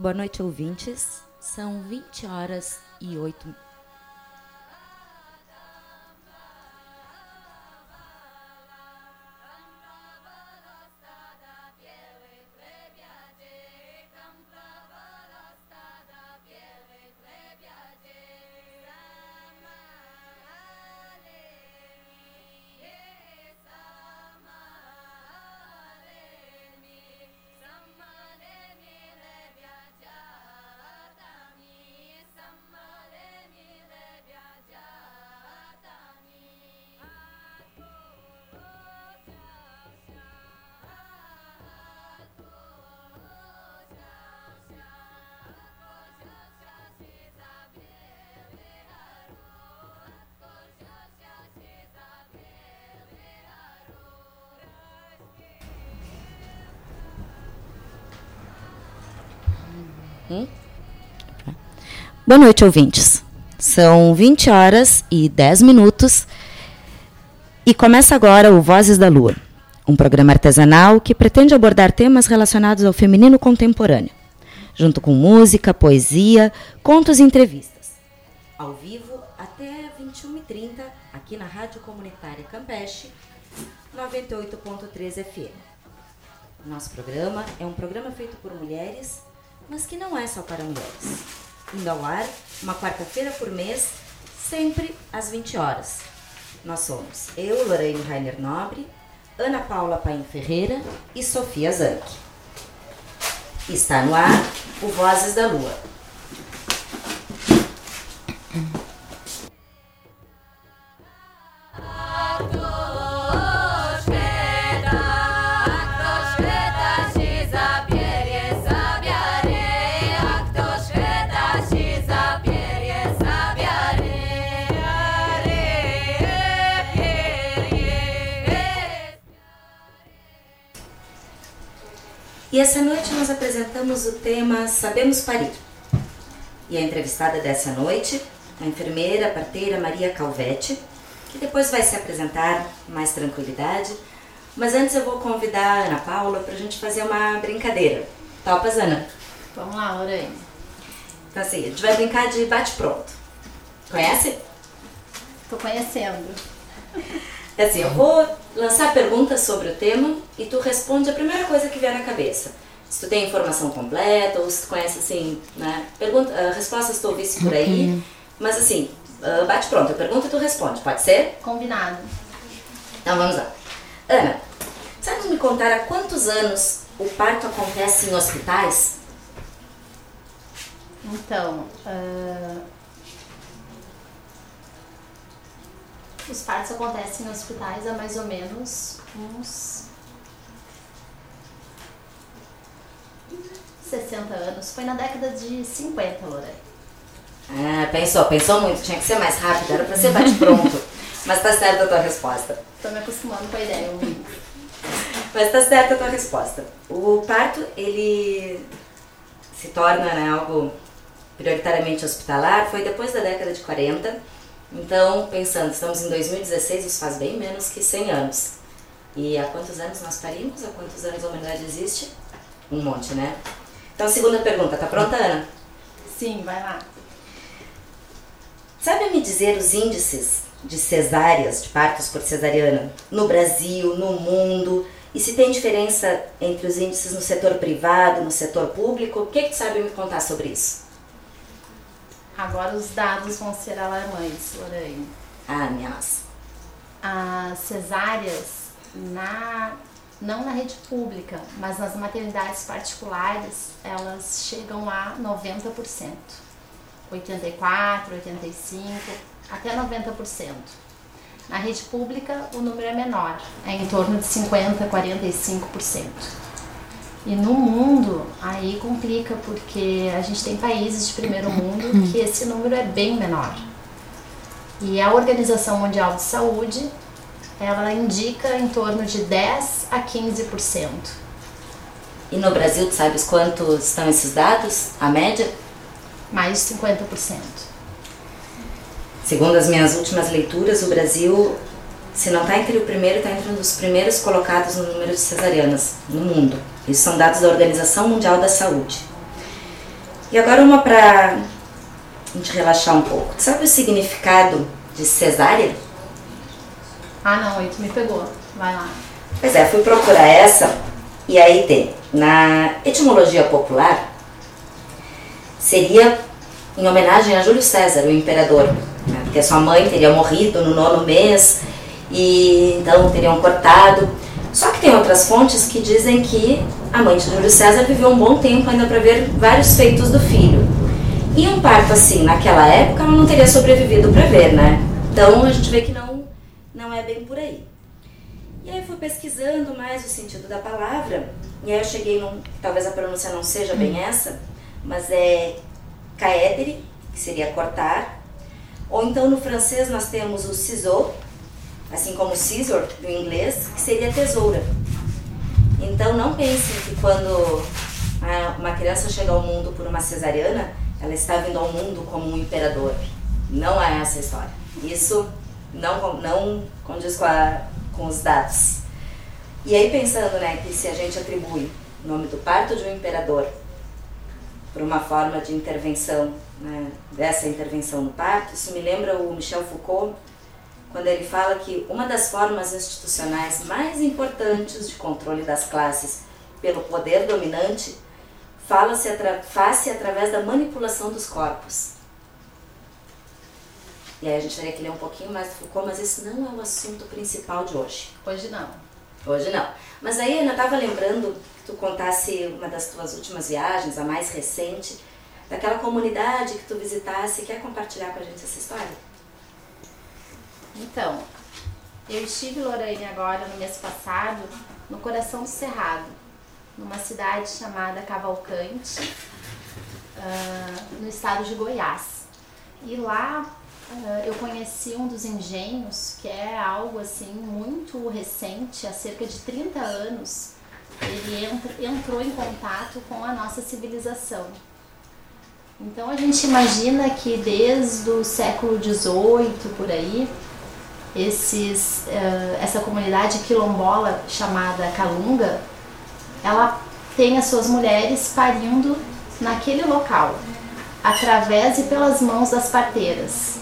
Boa noite, ouvintes. São 20 horas e 8 Boa noite, ouvintes. São 20 horas e 10 minutos e começa agora o Vozes da Lua, um programa artesanal que pretende abordar temas relacionados ao feminino contemporâneo, junto com música, poesia, contos e entrevistas. Ao vivo até 21h30, aqui na Rádio Comunitária Campeche, 98.3 FM. Nosso programa é um programa feito por mulheres mas que não é só para mulheres. Indo ao ar, uma quarta-feira por mês, sempre às 20 horas. Nós somos eu, Lorraine Rainer Nobre, Ana Paula Paim Ferreira e Sofia Zanck. Está no ar o Vozes da Lua E essa noite nós apresentamos o tema Sabemos Parir. E a entrevistada dessa noite, a enfermeira, parteira Maria Calvete, que depois vai se apresentar com mais tranquilidade. Mas antes eu vou convidar a Ana Paula para a gente fazer uma brincadeira. Topas, Ana? Vamos lá, Lorena. Então assim, a gente vai brincar de bate-pronto. Conhece? Tô conhecendo. É assim, eu vou lançar perguntas sobre o tema e tu responde a primeira coisa que vier na cabeça. Se tu tem informação completa ou se tu conhece assim, né? Pergunta, uh, respostas tu ouvisse por aí, uhum. mas assim, uh, bate pronto, eu pergunto e tu responde, pode ser? Combinado. Então vamos lá. Ana, sabe me contar há quantos anos o parto acontece em hospitais? Então, uh, Os partos acontecem em hospitais há mais ou menos uns 60 anos. Foi na década de 50, Lorena. Ah, pensou, pensou muito, tinha que ser mais rápido, era pra ser bate-pronto. Mas tá certa a tua resposta. Tô me acostumando com a ideia, Mas tá certa a tua resposta. O parto, ele se torna né, algo prioritariamente hospitalar, foi depois da década de 40 então, pensando, estamos em 2016, isso faz bem menos que 100 anos. E há quantos anos nós parimos? Há quantos anos a humanidade existe? Um monte, né? Então, segunda pergunta, tá pronta, Ana? Sim, vai lá. Sabe me dizer os índices de cesáreas, de partos por cesariana, no Brasil, no mundo? E se tem diferença entre os índices no setor privado, no setor público? O que, que tu sabe me contar sobre isso? Agora os dados vão ser alarmantes, Lorraine. Ah, minha nossa. As cesáreas, na, não na rede pública, mas nas maternidades particulares, elas chegam a 90%. 84, 85, até 90%. Na rede pública, o número é menor, é em torno de 50, 45%. E no mundo, aí complica, porque a gente tem países de primeiro mundo que esse número é bem menor. E a Organização Mundial de Saúde, ela indica em torno de 10 a 15%. E no Brasil, tu sabes quantos estão esses dados? A média? Mais de 50%. Segundo as minhas últimas leituras, o Brasil, se não está entre o primeiro, está entre um dos primeiros colocados no número de cesarianas no mundo. Isso são dados da Organização Mundial da Saúde. E agora uma para a gente relaxar um pouco. Sabe o significado de cesárea? Ah, não, aí tu me pegou. Vai lá. Pois é, fui procurar essa e aí tem. Na etimologia popular, seria em homenagem a Júlio César, o imperador, né? porque sua mãe teria morrido no nono mês e então teriam cortado. Só que tem outras fontes que dizem que a mãe de Júlio César viveu um bom tempo ainda para ver vários feitos do filho. E um parto assim, naquela época, ela não teria sobrevivido para ver, né? Então a gente vê que não, não é bem por aí. E aí eu fui pesquisando mais o sentido da palavra, e aí eu cheguei num. Talvez a pronúncia não seja bem essa, mas é caedere, que seria cortar. Ou então no francês nós temos o ciseau, assim como scissor do inglês, que seria tesoura. Então não pensem que quando uma criança chega ao mundo por uma cesariana, ela está vindo ao mundo como um imperador. Não é essa a história. Isso não, não condiz com, a, com os dados. E aí pensando né, que se a gente atribui o nome do parto de um imperador por uma forma de intervenção, né, dessa intervenção no parto, isso me lembra o Michel Foucault, quando ele fala que uma das formas institucionais mais importantes de controle das classes pelo poder dominante fala-se atra faz-se através da manipulação dos corpos. E aí a gente teria que ler um pouquinho mais do Foucault, mas esse não é o assunto principal de hoje. Hoje não. Hoje não. Mas aí eu estava lembrando que tu contasse uma das tuas últimas viagens, a mais recente, daquela comunidade que tu visitasse. Quer compartilhar com a gente essa história? Então, eu estive, Lorraine, agora no mês passado, no coração do Cerrado, numa cidade chamada Cavalcante, uh, no estado de Goiás. E lá uh, eu conheci um dos engenhos, que é algo assim muito recente, há cerca de 30 anos, ele entrou em contato com a nossa civilização. Então a gente imagina que desde o século XVIII por aí, esses, uh, essa comunidade quilombola chamada Calunga, ela tem as suas mulheres parindo naquele local, através e pelas mãos das parteiras.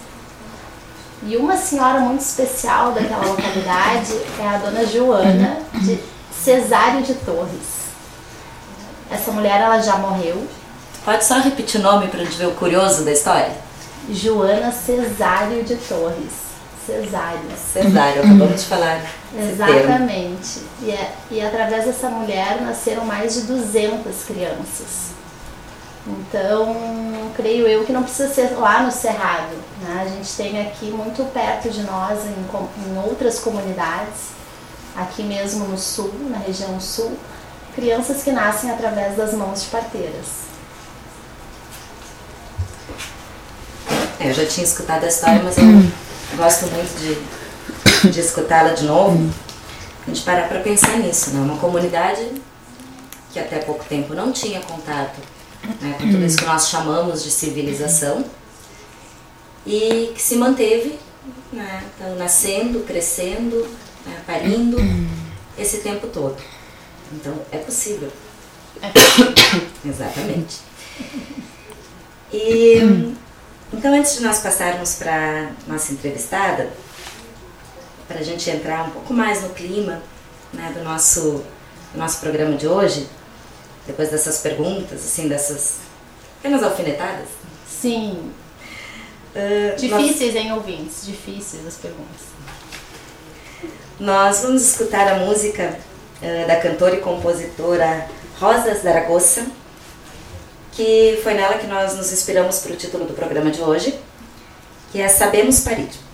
E uma senhora muito especial daquela localidade é a dona Joana de Cesário de Torres. Essa mulher ela já morreu. Pode só repetir o nome para a gente ver o curioso da história? Joana Cesário de Torres. Cesário. Cesário, acabamos de falar. Exatamente. E, é, e através dessa mulher nasceram mais de 200 crianças. Então, creio eu que não precisa ser lá no Cerrado. Né? A gente tem aqui muito perto de nós, em, em outras comunidades, aqui mesmo no sul, na região sul, crianças que nascem através das mãos de parteiras. É, eu já tinha escutado a história, mas eu gosto muito de, de escutá-la de novo, a gente parar para pensar nisso, né? Uma comunidade que até pouco tempo não tinha contato né, com tudo isso que nós chamamos de civilização e que se manteve né, então, nascendo, crescendo, né, parindo esse tempo todo. Então é possível. É possível. Exatamente. E então, antes de nós passarmos para nossa entrevistada, para a gente entrar um pouco mais no clima né, do, nosso, do nosso programa de hoje, depois dessas perguntas, assim, dessas pequenas alfinetadas. Sim. Uh, Difíceis, nós... hein, ouvintes? Difíceis as perguntas. Nós vamos escutar a música uh, da cantora e compositora Rosa Zaragoza, que foi nela que nós nos inspiramos para o título do programa de hoje, que é Sabemos Parir. contigo.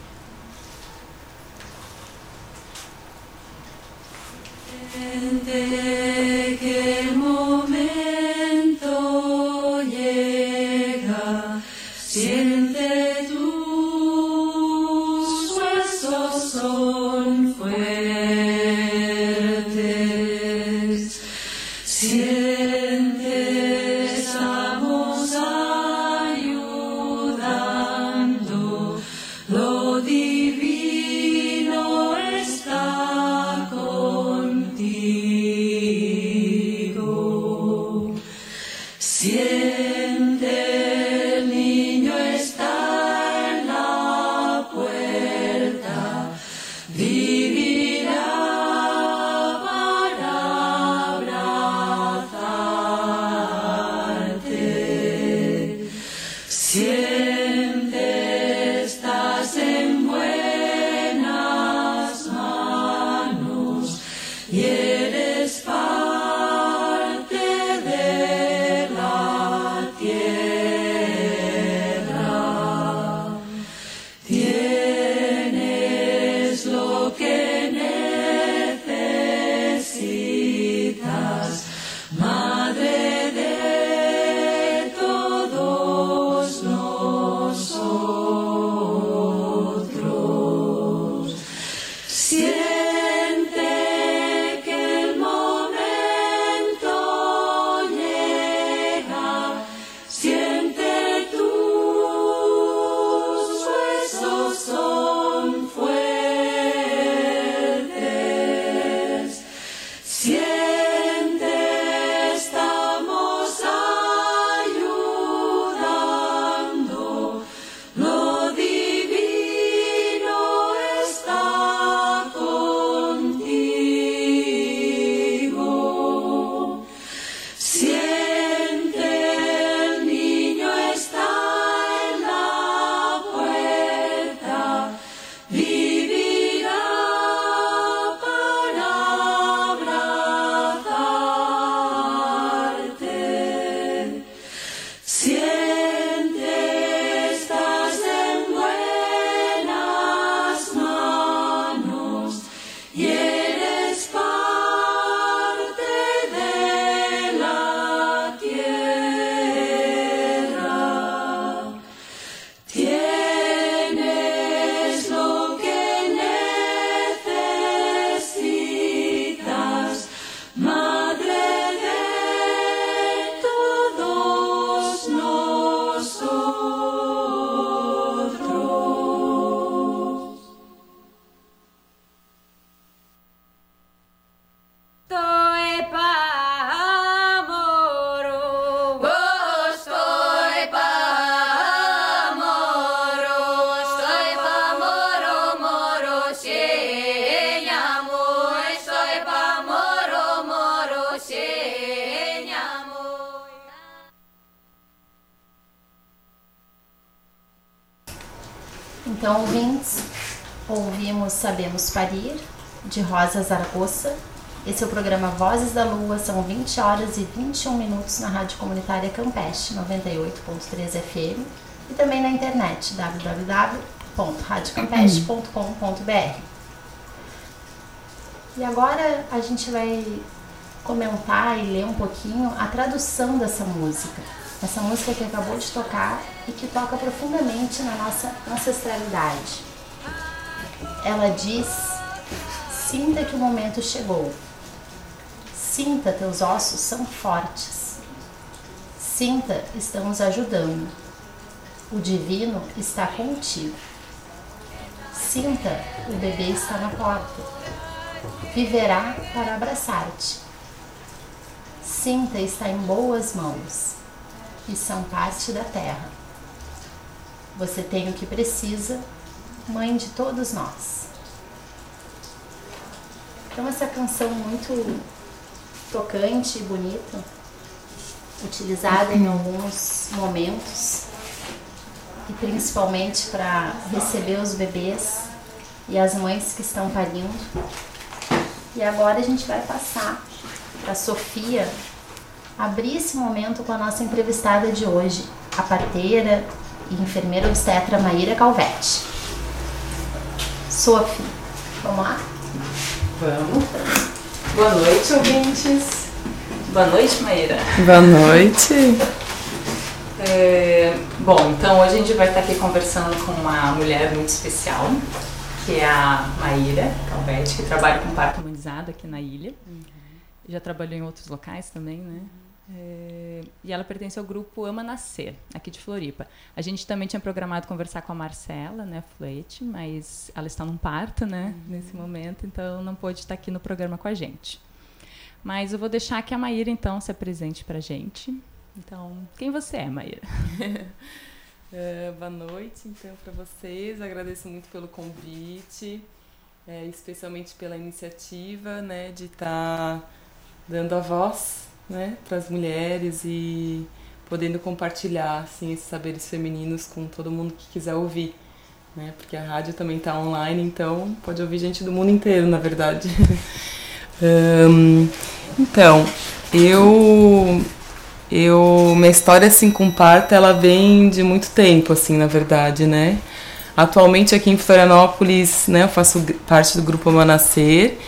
Esse é programa Vozes da Lua, são 20 horas e 21 minutos na Rádio Comunitária Campeste, 98.3 FM, e também na internet, www.radiocampeste.com.br. E agora a gente vai comentar e ler um pouquinho a tradução dessa música. Essa música que acabou de tocar e que toca profundamente na nossa ancestralidade ela diz: Sinta que o momento chegou. Sinta, teus ossos são fortes. Sinta, estamos ajudando. O divino está contigo. Sinta, o bebê está na porta. Viverá para abraçar-te. Sinta, está em boas mãos e são parte da terra. Você tem o que precisa mãe de todos nós. Então essa canção muito tocante e bonita, utilizada em alguns momentos e principalmente para receber os bebês e as mães que estão parindo. E agora a gente vai passar para a Sofia abrir esse momento com a nossa entrevistada de hoje, a parteira e enfermeira obstetra Maíra Calvete. Sophie. Vamos lá? Vamos. Boa noite, ouvintes. Boa noite, Maíra. Boa noite. É, bom, então hoje a gente vai estar aqui conversando com uma mulher muito especial, que é a Maíra Calvete, que trabalha com parto humanizado aqui na ilha. Uhum. Já trabalhou em outros locais também, né? É, e ela pertence ao grupo Ama Nascer, aqui de Floripa. A gente também tinha programado conversar com a Marcela, né, Flete, mas ela está num parto, né, uhum. nesse momento, então não pôde estar aqui no programa com a gente. Mas eu vou deixar que a Maíra, então, se apresente para a gente. Então, quem você é, Maíra? é, boa noite, então, para vocês. Agradeço muito pelo convite, é, especialmente pela iniciativa, né, de estar tá dando a voz né, para as mulheres e podendo compartilhar assim esses saberes femininos com todo mundo que quiser ouvir, né? Porque a rádio também está online, então pode ouvir gente do mundo inteiro, na verdade. Um, então, eu eu minha história assim com parto, ela vem de muito tempo assim, na verdade, né? Atualmente aqui em Florianópolis, né, eu faço parte do grupo Amanascer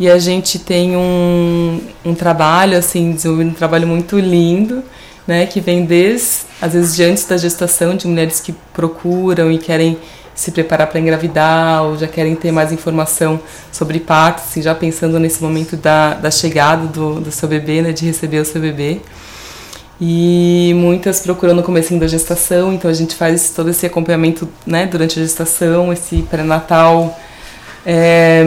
e a gente tem um, um trabalho assim, um trabalho muito lindo, né, que vem desde às vezes de antes da gestação de mulheres que procuram e querem se preparar para engravidar ou já querem ter mais informação sobre parto, assim, já pensando nesse momento da, da chegada do, do seu bebê, né, de receber o seu bebê. E muitas procurando no começo da gestação, então a gente faz todo esse acompanhamento né, durante a gestação, esse pré-natal é,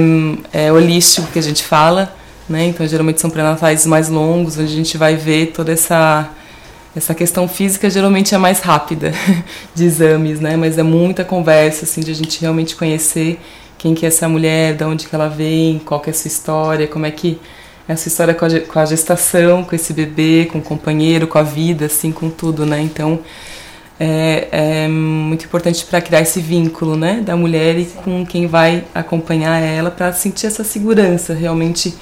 é, holístico que a gente fala, né? Então geralmente são pré-natais mais longos, onde a gente vai ver toda essa essa questão física geralmente é mais rápida de exames, né? Mas é muita conversa, assim, de a gente realmente conhecer quem que é essa mulher, de onde que ela vem, qual que é a sua história, como é que é a sua história com a, com a gestação, com esse bebê, com o companheiro, com a vida, assim, com tudo, né? Então é, é muito importante para criar esse vínculo, né, da mulher e com quem vai acompanhar ela para sentir essa segurança realmente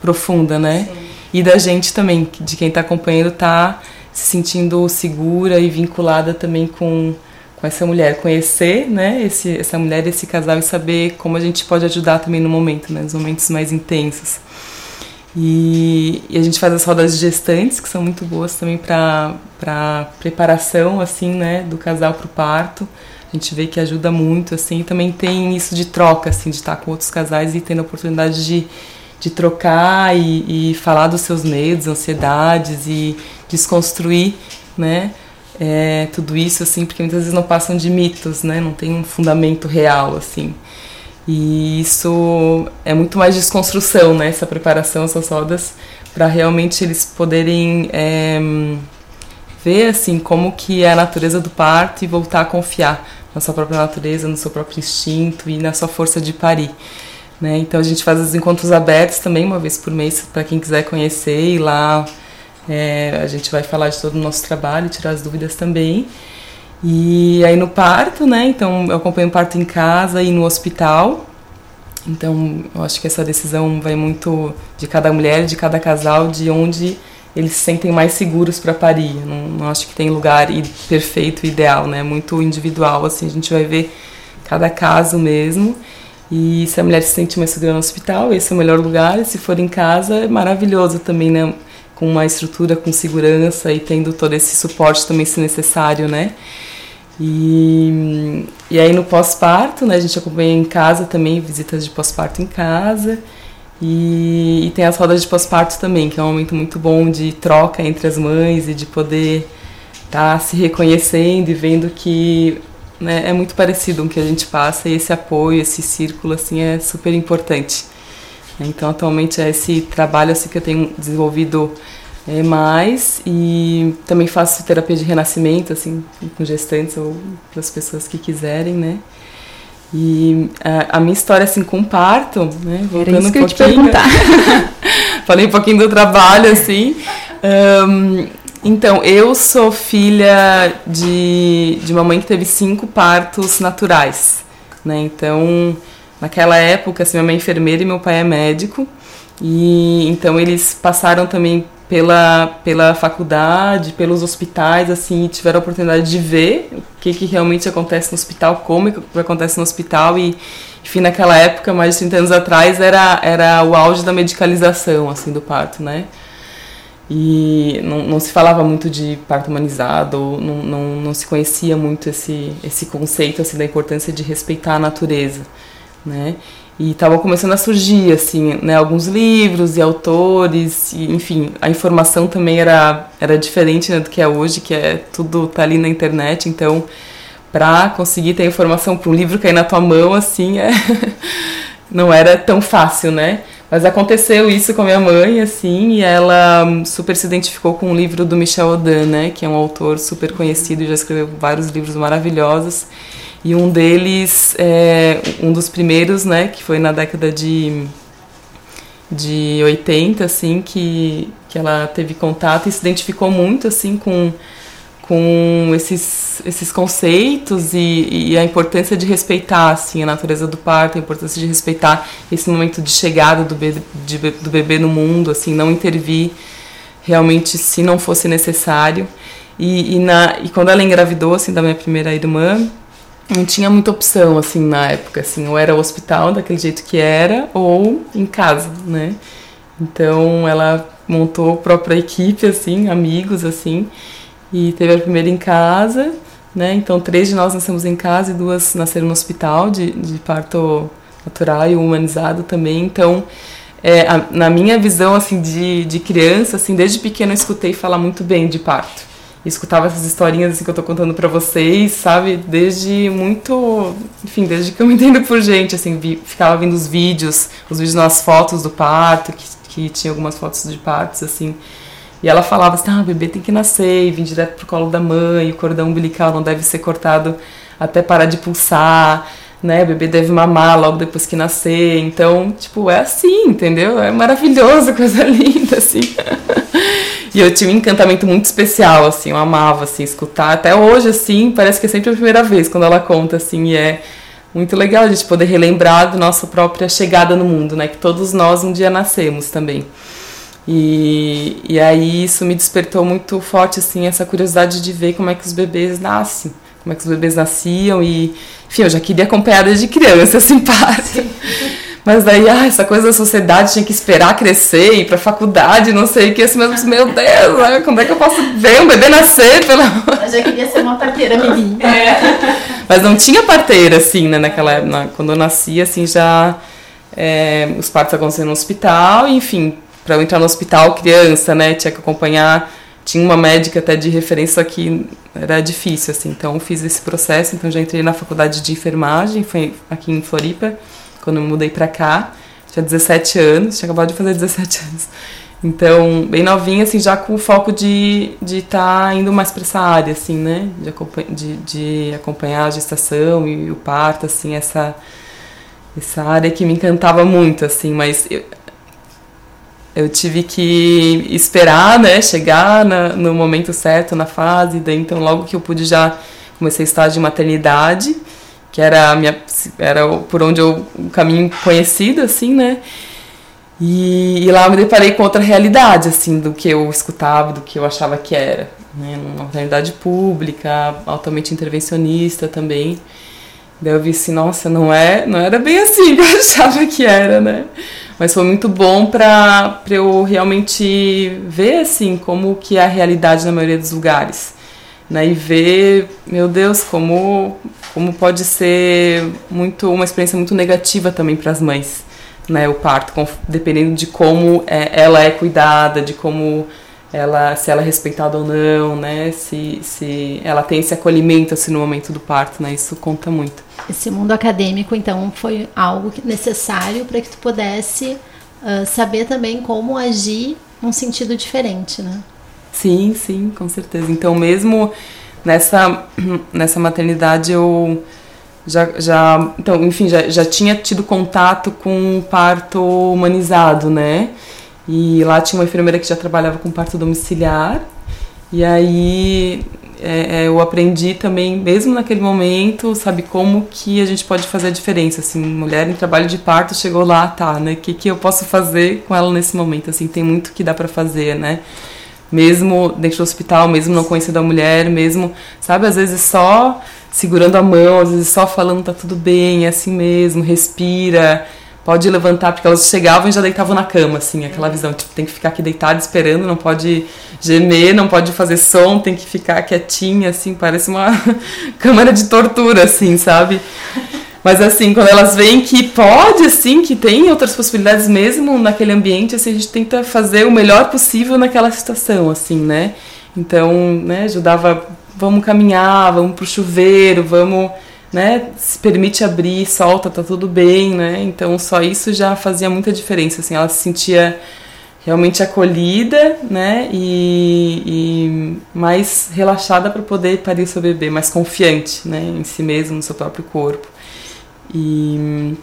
profunda, né? Sim. E da gente também, de quem está acompanhando, tá se sentindo segura e vinculada também com, com essa mulher, conhecer né, esse, essa mulher, esse casal e saber como a gente pode ajudar também no momento, né, nos momentos mais intensos. E, e, a gente faz as rodas de gestantes, que são muito boas também para preparação assim, né, do casal para o parto. A gente vê que ajuda muito, assim, também tem isso de troca, assim, de estar com outros casais e tendo a oportunidade de, de trocar e, e falar dos seus medos, ansiedades e desconstruir, né? É, tudo isso assim, porque muitas vezes não passam de mitos, né? Não tem um fundamento real assim. E isso é muito mais desconstrução, né? Essa preparação, essas rodas, para realmente eles poderem é, ver assim como que é a natureza do parto e voltar a confiar na sua própria natureza, no seu próprio instinto e na sua força de parir. Né? Então a gente faz os encontros abertos também uma vez por mês para quem quiser conhecer e lá é, a gente vai falar de todo o nosso trabalho, tirar as dúvidas também. E aí no parto, né? Então eu acompanho o parto em casa e no hospital. Então eu acho que essa decisão vai muito de cada mulher, de cada casal, de onde eles se sentem mais seguros para parir. Não, não, acho que tem lugar perfeito, ideal, né? Muito individual, assim. A gente vai ver cada caso mesmo. E se a mulher se sente mais segura no hospital, esse é o melhor lugar. E se for em casa, é maravilhoso também, né? com uma estrutura com segurança e tendo todo esse suporte também se necessário, né? E, e aí no pós-parto, né, a gente acompanha em casa também, visitas de pós-parto em casa. E, e, tem as rodas de pós-parto também, que é um momento muito bom de troca entre as mães e de poder estar tá se reconhecendo e vendo que né, é muito parecido com o que a gente passa e esse apoio, esse círculo assim é super importante. Então, atualmente é esse trabalho assim que eu tenho desenvolvido é, mais e também faço terapia de renascimento, assim, com gestantes ou para as pessoas que quiserem, né? E a, a, minha história, assim, com parto, né? Voltando Era isso que um pouquinho, eu te perguntar. falei um pouquinho do trabalho, assim. Um, então, eu sou filha de, de uma mãe que teve cinco partos naturais, né? Então, Naquela época, assim, minha mãe é enfermeira e meu pai é médico. E então eles passaram também pela, pela faculdade, pelos hospitais, assim, tiveram a oportunidade de ver o que, que realmente acontece no hospital, como que acontece no hospital. E, enfim, naquela época, mais de 30 anos atrás, era, era o auge da medicalização, assim, do parto, né? E não, não se falava muito de parto humanizado, não, não, não se conhecia muito esse, esse conceito, assim, da importância de respeitar a natureza né? E estavam começando a surgir, assim, né, alguns livros e autores, e, enfim, a informação também era, era diferente né, do que é hoje, que é tudo tá ali na internet, então para conseguir ter informação para um livro cair na tua mão, assim, é não era tão fácil, né? Mas aconteceu isso com a minha mãe, assim, e ela super se identificou com o livro do Michel Odan, né, que é um autor super conhecido e já escreveu vários livros maravilhosos. E um deles, é, um dos primeiros, né, que foi na década de, de 80, assim, que, que ela teve contato e se identificou muito, assim, com, com esses, esses conceitos e, e, a importância de respeitar assim a natureza do parto, a importância de respeitar esse momento de chegada do bebê, de, do bebê no mundo, assim, não intervir realmente se não fosse necessário. E, e, na, e quando ela engravidou assim da minha primeira irmã, não tinha muita opção assim na época, assim, ou era o hospital daquele jeito que era ou em casa, né? Então ela montou a própria equipe assim, amigos assim, e teve a primeira em casa, né? Então três de nós nascemos em casa e duas nasceram no hospital de, de parto natural e humanizado também. Então é, a, na minha visão assim de, de criança, assim, desde pequeno eu escutei falar muito bem de parto. Escutava essas historinhas assim, que eu tô contando para vocês, sabe? Desde muito, enfim, desde que eu me entendo por gente, assim, vi, ficava vendo os vídeos, os vídeos nas fotos do parto, que, que tinha algumas fotos de partos, assim. E ela falava assim: ah, o bebê tem que nascer e vir direto pro colo da mãe, o cordão umbilical não deve ser cortado até parar de pulsar, né? O bebê deve mamar logo depois que nascer. Então, tipo, é assim, entendeu? É maravilhoso, coisa linda, assim. E eu tinha um encantamento muito especial, assim, eu amava, assim, escutar. Até hoje, assim, parece que é sempre a primeira vez quando ela conta, assim, e é muito legal a gente poder relembrar da nossa própria chegada no mundo, né? Que todos nós um dia nascemos também. E, e aí isso me despertou muito forte, assim, essa curiosidade de ver como é que os bebês nascem, como é que os bebês nasciam e, enfim, eu já queria acompanhar desde criança, assim, parte. Mas daí, ah, essa coisa da sociedade tinha que esperar crescer, ir pra faculdade, não sei o que, assim, mas, meu Deus, né? quando é que eu posso ver um bebê nascer? Pelo... Eu já queria ser uma parteira menina. É. Mas não tinha parteira, assim, né, naquela quando eu nasci, assim, já... É, os partos aconteciam no hospital, enfim, para eu entrar no hospital criança, né, tinha que acompanhar, tinha uma médica até de referência que era difícil assim. Então fiz esse processo, então já entrei na faculdade de enfermagem, foi aqui em Floripa, quando eu mudei para cá. Tinha 17 anos, tinha acabado de fazer 17 anos. Então, bem novinha, assim, já com o foco de estar de tá indo mais para essa área, assim, né? De, de, de, acompanhar a gestação e o parto, assim, essa, essa área que me encantava muito, assim. Mas eu, eu tive que esperar, né, chegar na, no momento certo, na fase, daí então logo que eu pude já comecei estágio de maternidade, que era minha era por onde eu o caminho conhecido assim, né? E, e, lá eu me deparei com outra realidade assim do que eu escutava, do que eu achava que era, né? Uma maternidade pública, altamente intervencionista também. Daí eu vi assim, nossa, não é, não era bem assim que eu achava que era, né? Mas foi muito bom para eu realmente ver assim como que é a realidade na maioria dos lugares, né? E ver, meu Deus, como como pode ser muito uma experiência muito negativa também para as mães, né? O parto, dependendo de como é, ela é cuidada, de como ela se ela é respeitada ou não, né? Se, se ela tem esse acolhimento assim no momento do parto, né? Isso conta muito. Esse mundo acadêmico, então, foi algo necessário para que tu pudesse uh, saber também como agir num sentido diferente, né? Sim, sim, com certeza. Então, mesmo nessa nessa maternidade eu já, já então, enfim, já, já tinha tido contato com o parto humanizado, né? E lá tinha uma enfermeira que já trabalhava com parto domiciliar. E aí é, é, eu aprendi também, mesmo naquele momento, sabe, como que a gente pode fazer a diferença. Assim, mulher em trabalho de parto chegou lá, tá, né? O que, que eu posso fazer com ela nesse momento? Assim, tem muito que dá para fazer, né? Mesmo dentro do hospital, mesmo não conhecendo a mulher, mesmo, sabe, às vezes só segurando a mão, às vezes só falando tá tudo bem, é assim mesmo, respira pode levantar, porque elas chegavam e já deitavam na cama, assim, aquela visão, tipo, tem que ficar aqui deitado esperando, não pode gemer, não pode fazer som, tem que ficar quietinha, assim, parece uma câmara de tortura, assim, sabe? Mas assim, quando elas veem que pode, assim, que tem outras possibilidades mesmo naquele ambiente, assim, a gente tenta fazer o melhor possível naquela situação, assim, né? Então, né, ajudava, vamos caminhar, vamos pro chuveiro, vamos né, se permite abrir, solta, tá tudo bem, né? Então só isso já fazia muita diferença, assim, ela se sentia realmente acolhida, né, e, e mais relaxada para poder parir o seu bebê, mais confiante, né, em si mesmo, no seu próprio corpo. E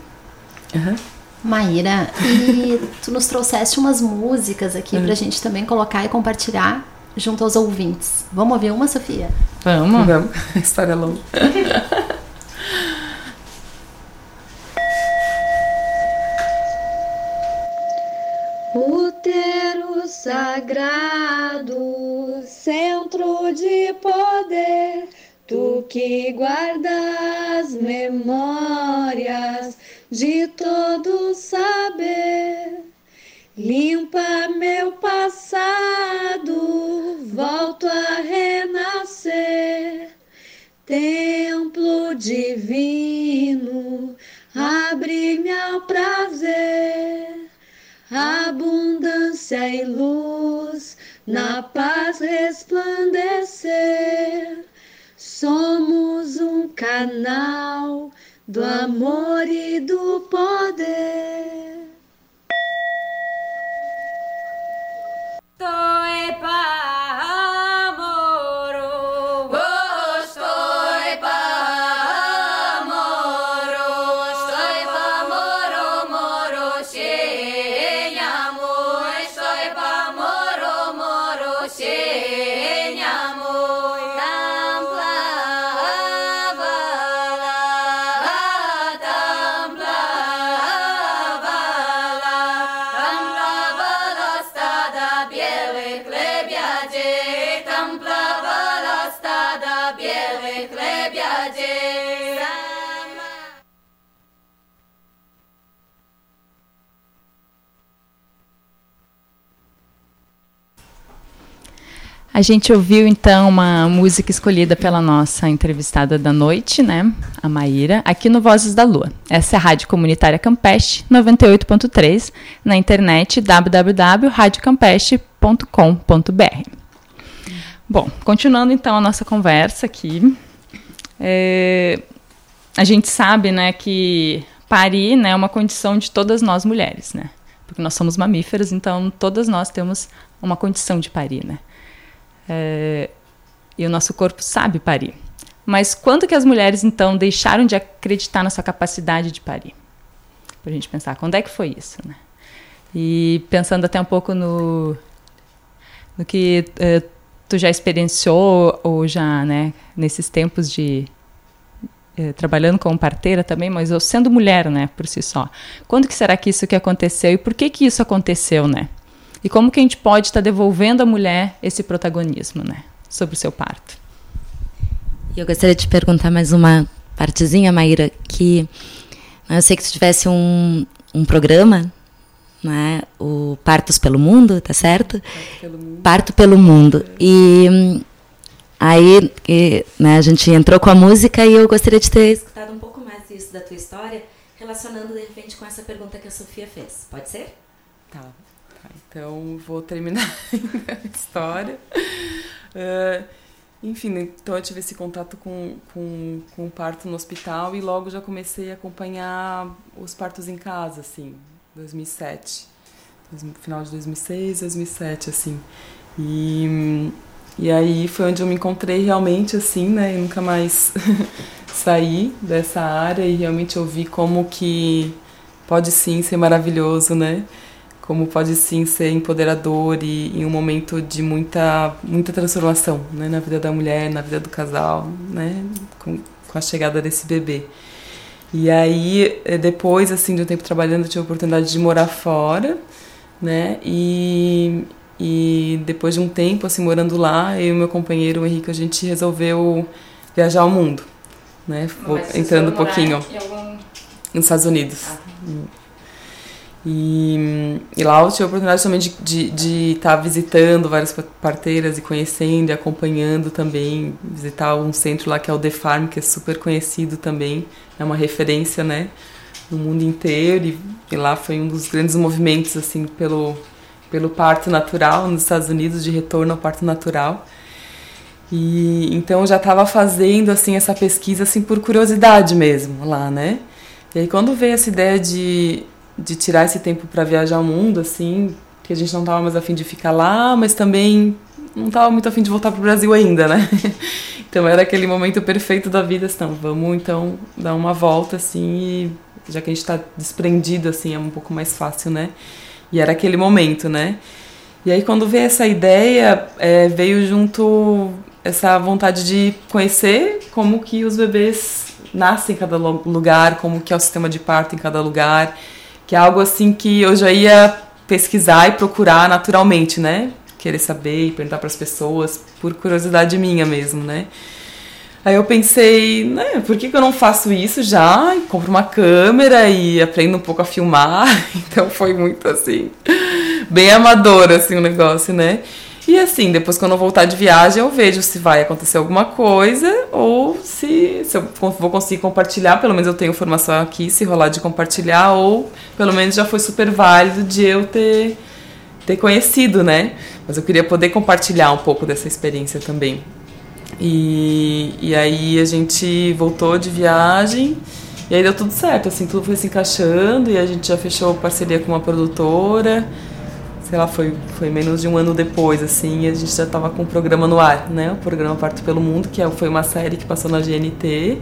uhum. Maíra, e tu nos trouxeste umas músicas aqui uhum. pra gente também colocar e compartilhar junto aos ouvintes. Vamos ouvir uma, Sofia? Vamos. Vamos. História longa. Útero sagrado, centro de poder, tu que guardas memórias de todo saber. Limpa meu passado, volto a renascer. Templo divino, abre-me ao prazer. Abundância e luz, na paz resplandecer. Somos um canal do amor e do poder. Estoy A gente ouviu então uma música escolhida pela nossa entrevistada da noite, né, a Maíra, aqui no Vozes da Lua. Essa é a Rádio Comunitária Campeste 98.3, na internet www.radiocampeste.com.br. Bom, continuando então a nossa conversa aqui, é, a gente sabe, né, que parir, né, é uma condição de todas nós mulheres, né, porque nós somos mamíferos, então todas nós temos uma condição de parir, né. É, e o nosso corpo sabe parir. Mas quando que as mulheres, então, deixaram de acreditar na sua capacidade de parir? Para a gente pensar, quando é que foi isso? Né? E pensando até um pouco no, no que eh, tu já experienciou, ou já, né, nesses tempos de eh, trabalhando como parteira também, mas eu sendo mulher, né, por si só. Quando que será que isso que aconteceu e por que que isso aconteceu, né? E como que a gente pode estar devolvendo à mulher esse protagonismo, né, sobre o seu parto? E eu gostaria de te perguntar mais uma partezinha, Maíra, que né, eu sei que tu tivesse um, um programa, né, o Partos pelo Mundo, tá certo? Pelo mundo. Parto pelo Mundo. E hum, aí e, né, a gente entrou com a música e eu gostaria de ter escutado um pouco mais disso da tua história, relacionando de repente com essa pergunta que a Sofia fez. Pode ser? Tá, tá. Então vou terminar a história. Ah, enfim, então eu tive esse contato com, com, com o parto no hospital e logo já comecei a acompanhar os partos em casa, assim, 2007. Dois- Final de 2006, 2007, assim. E, e aí foi onde eu me encontrei realmente, assim, né? E nunca mais saí dessa área e realmente eu vi como que pode sim ser maravilhoso, né? Como pode sim ser empoderador e em um momento de muita muita transformação, né, na vida da mulher, na vida do casal, né, com, com a chegada desse bebê. E aí eh, depois assim de um tempo trabalhando, eu tive a oportunidade de morar fora, né? E e depois de um tempo assim morando lá, eu e meu companheiro o Henrique a gente resolveu viajar ao mundo, né? Mas entrando um pouquinho algum- nos Estados Unidos. E, e lá eu tive a oportunidade também de estar estar visitando várias pa- parteiras e conhecendo e acompanhando também, visitar um centro lá que é o The Farm, que é super conhecido também, é uma referência, né, no mundo inteiro e, e lá foi um dos grandes movimentos, assim, pelo, pelo parto natural nos Estados Unidos, de retorno ao parto natural. E então eu já estava fazendo assim essa pesquisa assim por curiosidade mesmo lá, né? E aí quando veio essa ideia de, de tirar esse tempo para viajar ao mundo, assim, que a gente não tava mais afim de ficar lá, mas também não tava muito afim de voltar pro Brasil ainda, né? Então era aquele momento perfeito da vida, não, vamos então dar uma volta, assim, e já que a gente tá desprendido, assim, é um pouco mais fácil, né? E era aquele momento, né? E aí quando veio essa ideia, é, veio junto essa vontade de conhecer como que os bebês nascem em cada lugar, como que é o sistema de parto em cada lugar, que é algo assim que eu já ia pesquisar e procurar naturalmente, né? Querer saber e perguntar para as pessoas por curiosidade minha mesmo, né? Aí eu pensei, né, por que, que eu não faço isso já? E compro uma câmera e aprendo um pouco a filmar. Então foi muito assim, bem amador assim o negócio, né? E assim, depois quando eu voltar de viagem, eu vejo se vai acontecer alguma coisa ou se, se eu vou conseguir compartilhar. Pelo menos eu tenho informação aqui, se rolar de compartilhar, ou pelo menos já foi super válido de eu ter, ter conhecido, né? Mas eu queria poder compartilhar um pouco dessa experiência também. E, e aí a gente voltou de viagem e aí deu tudo certo, assim, tudo foi se encaixando e a gente já fechou parceria com uma produtora. Sei lá, foi, foi menos de um ano depois, assim, e a gente já estava com o programa no ar, né? O programa Parto pelo Mundo, que é, foi uma série que passou na GNT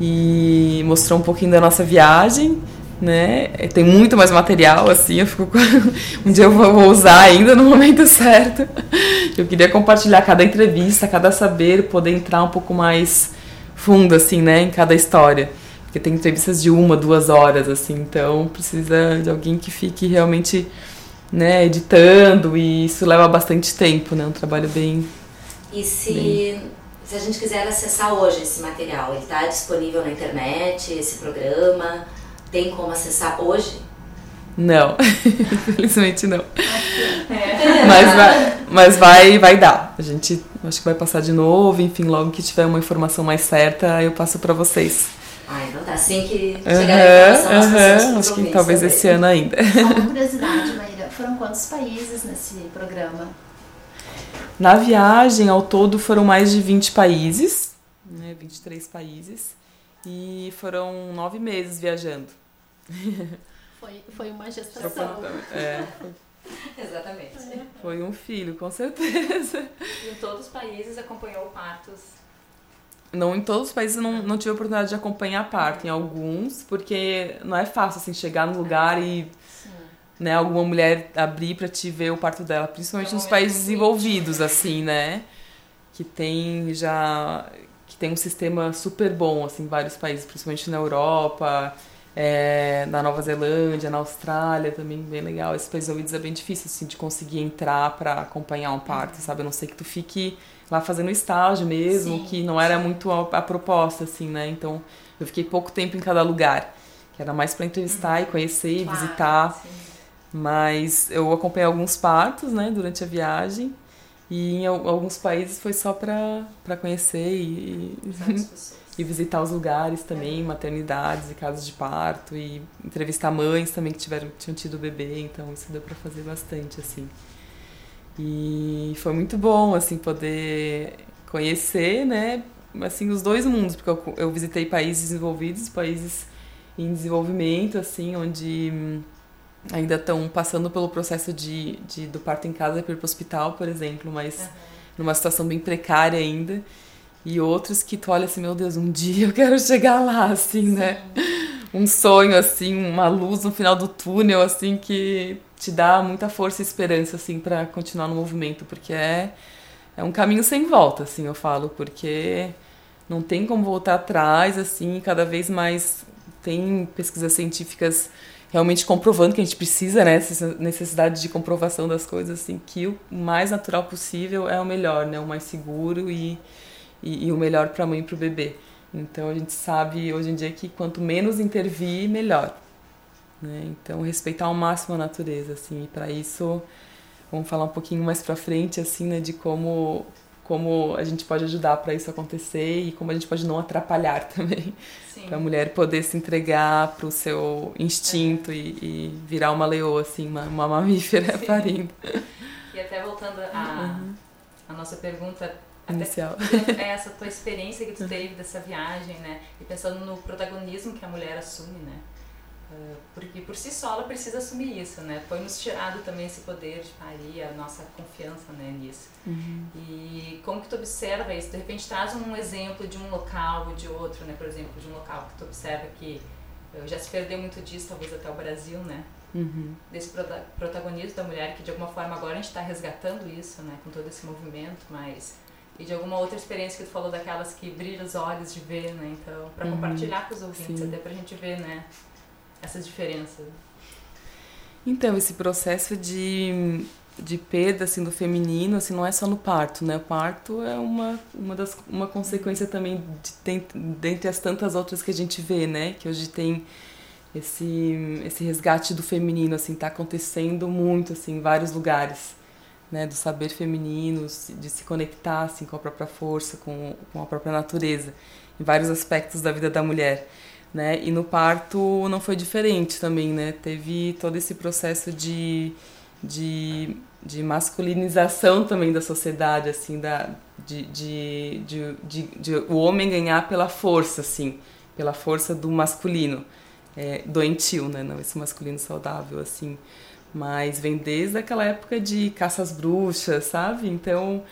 e mostrou um pouquinho da nossa viagem né? Tem muito mais material, assim, eu fico com... um dia eu vou usar ainda no momento certo. Eu queria compartilhar cada entrevista, cada saber, poder entrar um pouco mais fundo, assim, né, em cada história. Porque tem entrevistas de uma, duas horas, assim, então precisa de alguém que fique realmente, né, editando e isso leva bastante tempo, né, um trabalho bem... E se... Bem... Se a gente quiser acessar hoje esse material, ele está disponível na internet, esse programa? Tem como acessar hoje? Não, infelizmente não. É. Mas, vai, mas vai, vai dar. A gente acho que vai passar de novo, enfim, logo que tiver uma informação mais certa, eu passo para vocês. Ah, então tá. Assim que chegar a informação, uhum, Acho que talvez esse ano ainda. Só uma curiosidade, Maíra. Foram quantos países nesse programa? Na viagem, ao todo, foram mais de 20 países, né, 23 países. E foram nove meses viajando. Foi, foi uma gestação. É, foi. Exatamente. É. Foi um filho, com certeza. E em todos os países acompanhou partos? Não, em todos os países não, não tive a oportunidade de acompanhar parto. Em alguns, porque não é fácil, assim, chegar no lugar e... Né, alguma mulher abrir para te ver o parto dela, principalmente nos países desenvolvidos, assim, né? Que tem já tem um sistema super bom, assim, em vários países, principalmente na Europa, é, na Nova Zelândia, na Austrália, também bem legal. Esses países ouvidos é bem difícil, assim, de conseguir entrar para acompanhar um parto, sabe? A não ser que tu fique lá fazendo estágio mesmo, sim, que não era muito a, a, proposta, assim, né? Então, eu fiquei pouco tempo em cada lugar, que era mais para entrevistar uhum. e conhecer, claro, visitar. Sim. Mas eu acompanhei alguns partos, né, durante a viagem. E em alguns países foi só para conhecer e, e visitar os lugares também, maternidades e casas de parto e entrevistar mães também que tiveram tinham tido bebê, então isso deu para fazer bastante assim. E foi muito bom assim poder conhecer, né, assim os dois mundos, porque eu, eu visitei países desenvolvidos, países em desenvolvimento assim, onde ainda estão passando pelo processo de, de, do parto em casa para ir para o hospital, por exemplo, mas uhum. numa situação bem precária ainda. E outros que tu olha assim, meu Deus, um dia eu quero chegar lá, assim, né? Sim. né? Um sonho, assim, uma luz no final do túnel, assim, que te dá muita força e esperança, assim, para continuar no movimento, porque é, é um caminho sem volta, assim, eu falo, porque não tem como voltar atrás, assim, cada vez mais tem pesquisas científicas realmente comprovando que a gente precisa, né, essa necessidade de comprovação das coisas, assim, que o mais natural possível é o melhor, né, o mais seguro e, e, e o melhor para a mãe e para o bebê. Então a gente sabe hoje em dia que quanto menos intervir, melhor. Né? Então respeitar ao máximo a natureza, assim, e para isso vamos falar um pouquinho mais para frente, assim, né, de como como a gente pode ajudar para isso acontecer e como a gente pode não atrapalhar também. Para a mulher poder se entregar para o seu instinto é. e, e, virar uma leoa, assim, uma, uma mamífera Sim. parindo. E até voltando à uhum. a nossa pergunta inicial. É essa tua experiência que tu teve dessa viagem, né? E pensando no protagonismo que a mulher assume, né? Ah, porque por si só ela precisa assumir isso, né? Foi nos tirado também esse poder de parir, a nossa confiança né, nisso. Uhum. E como que tu observa isso? De repente traz um exemplo de um local ou de outro, né? Por exemplo, de um local que tu observa que já se perdeu muito disso, talvez até o Brasil, né? uhum. desse protagonismo da mulher, que de alguma forma agora a gente está resgatando isso, né, com todo esse movimento, mas e de alguma outra experiência que tu falou daquelas que brilha os olhos de ver, né? Então, para uhum. compartilhar com os ouvintes, Sim. até para a gente ver, né, essas diferenças. Então, esse processo de, de perda assim, do feminino assim, não é só no parto, né? O parto é uma, uma, das, uma consequência também de, dentre as tantas outras que a gente vê, né? Que hoje tem esse, esse resgate do feminino, assim, tá acontecendo muito, assim, em vários lugares, né? Do saber feminino, de se conectar, assim, com a própria força, com, com a própria natureza, em vários aspectos da vida da mulher né? E no parto não foi diferente também, né? Teve todo esse processo de, de, de masculinização também da sociedade, assim, da, de, de, de, de, de o homem ganhar pela força, assim, pela força do masculino, é, doentio, né? Não esse masculino saudável, assim. Mas vem desde aquela época de caças bruxas, sabe? Então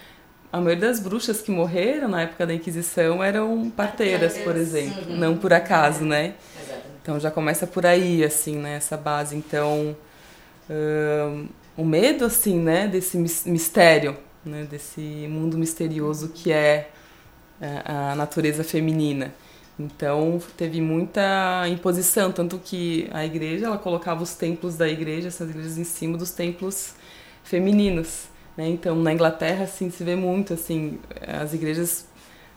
a maioria das bruxas que morreram na época da Inquisição eram parteiras, por exemplo, uhum. não por acaso, né? Então já começa por aí, assim, né? Essa base. Então, um, o medo, assim, né? Desse mistério, né? Desse mundo misterioso que é a natureza feminina. Então teve muita imposição, tanto que a igreja ela colocava os templos da igreja, essas igrejas em cima dos templos femininos. Né? Então, na Inglaterra, assim, se vê muito, assim, as igrejas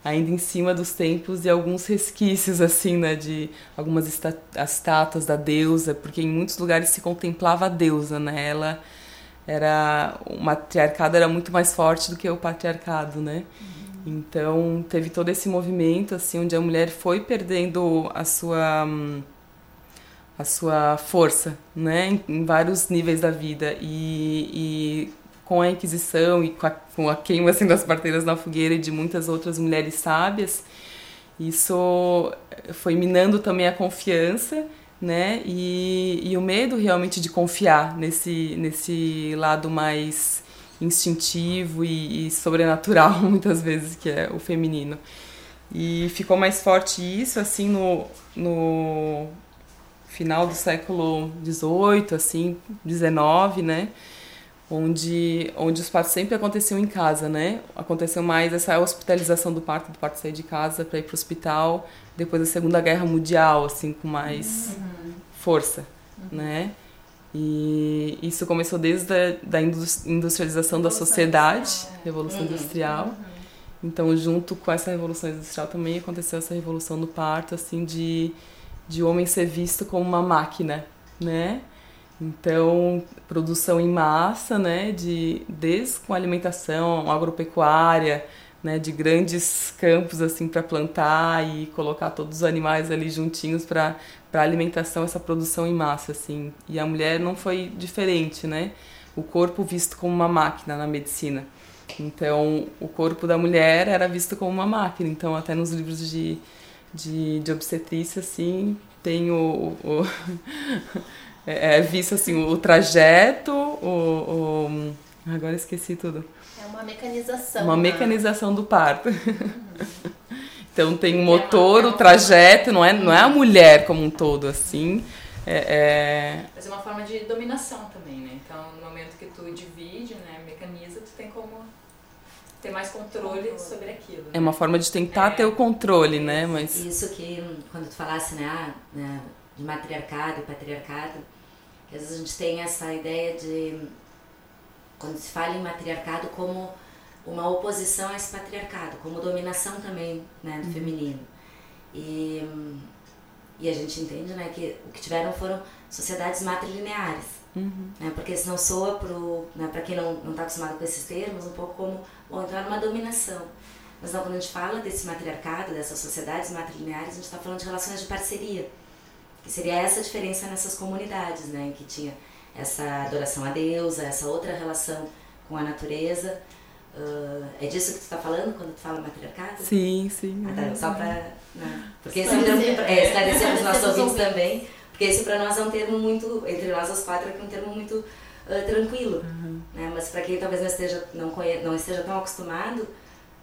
ainda em cima dos templos e alguns resquícios, assim, né, de algumas estátuas da deusa, porque em muitos lugares se contemplava a deusa, né? Ela era o matriarcado era muito mais forte do que o patriarcado, né? Uhum. Então teve todo esse movimento assim onde a mulher foi perdendo a sua a sua força, né, em, vários níveis da vida e, e com a Inquisição e com a, com a queima assim, das parteiras na fogueira e de muitas outras mulheres sábias, isso foi minando também a confiança, né? E, e o medo realmente de confiar nesse, nesse lado mais instintivo e, e sobrenatural, muitas vezes, que é o feminino. E ficou mais forte isso, assim, no, no final do século XVIII, assim, XIX, né? Onde, onde os partos sempre aconteciam em casa, né? Aconteceu mais essa hospitalização do parto, do parto sair de casa para ir para o hospital, depois da Segunda Guerra Mundial, assim, com mais uhum. força, uhum. né? E isso começou desde a da industrialização da sociedade, Revolução uhum. Industrial. Uhum. Então, junto com essa Revolução Industrial também aconteceu essa Revolução do Parto, assim, de, de homem ser visto como uma máquina, né? Então, produção em massa, né, de desde com alimentação agropecuária, né, de grandes campos assim para plantar e colocar todos os animais ali juntinhos para para alimentação, essa produção em massa assim. E a mulher não foi diferente, né? O corpo visto como uma máquina na medicina. Então, o corpo da mulher era visto como uma máquina. Então, até nos livros de, de, de obstetrícia, assim, tem o, o é, é visto assim o trajeto, o, o, agora esqueci tudo. É uma mecanização. Uma né? mecanização do parto. Uhum. então tem o motor, o trajeto, não é, não é a mulher como um todo assim. É, é... Mas é uma forma de dominação também, né? Então, no momento que tu divide, né, mecaniza, tu tem como ter mais controle sobre aquilo. Né? É uma forma de tentar é. ter o controle, né? Mas isso que quando tu falasse, né, ah, né de matriarcado e patriarcado, que às vezes a gente tem essa ideia de, quando se fala em matriarcado, como uma oposição a esse patriarcado, como dominação também né, do uhum. feminino. E, e a gente entende né, que o que tiveram foram sociedades matrilineares. Uhum. Né, porque senão soa para né, quem não está acostumado com esses termos, um pouco como bom, entrar numa dominação. Mas não, quando a gente fala desse matriarcado, dessas sociedades matrilineares, a gente está falando de relações de parceria. Que seria essa diferença nessas comunidades, né? Que tinha essa adoração a Deus, essa outra relação com a natureza. Uh, é disso que tu está falando quando tu fala matriarcado? Sim, sim. Ah, tá, só para. Né? Porque esse é um termo. É, esclarecer os nossos ouvintes também. Porque esse para nós é um termo muito. Entre nós, as quatro, é um termo muito uh, tranquilo. Uhum. Né? Mas para quem talvez não esteja, não, conhe, não esteja tão acostumado,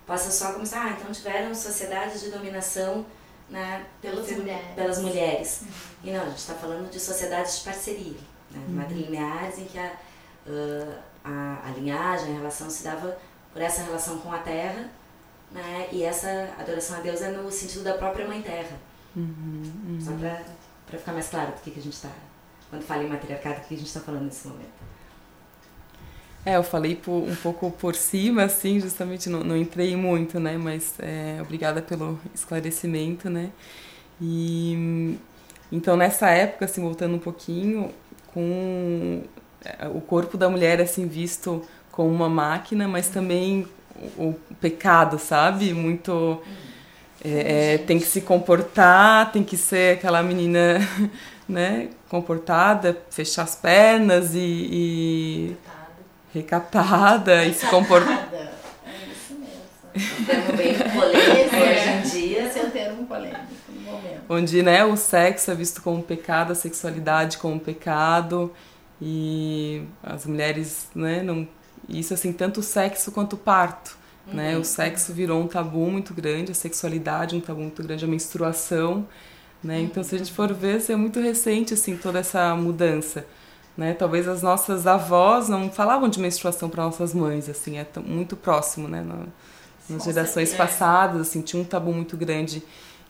possa só começar. Ah, então tiveram sociedades de dominação né, pelas, mulheres. pelas mulheres. Uhum. E não, a gente está falando de sociedades de parceria. né? matrilineares em que a, uh, a, a linhagem, a relação se dava por essa relação com a terra, né? E essa adoração a Deus é no sentido da própria Mãe Terra. Uhum, uhum. Só para ficar mais claro do que, que a gente está, quando fala em matriarcado, do que a gente está falando nesse momento. É, eu falei por, um pouco por cima, assim, justamente não, não entrei muito, né? Mas é, obrigada pelo esclarecimento, né? E então nessa época, assim, voltando um pouquinho, com é, o corpo da mulher assim visto como uma máquina, mas também o, o pecado, sabe? Muito é, é, tem que se comportar, tem que ser aquela menina, né? Comportada, fechar as pernas e, e recatada e se comportar. É isso mesmo. Um termo bem polêmico hoje em dia. Esse é um termo polêmico no momento. Onde né, o sexo é visto como pecado, a sexualidade como pecado e as mulheres, né, não isso assim, tanto o sexo quanto o parto, né? Uhum. O sexo virou um tabu muito grande, a sexualidade um tabu muito grande, a menstruação, né? Então, se a gente for ver, assim, é muito recente assim toda essa mudança. Né? Talvez as nossas avós não falavam de menstruação para nossas mães, assim, é muito próximo, né? Na- nas Com gerações certeza. passadas, assim, tinha um tabu muito grande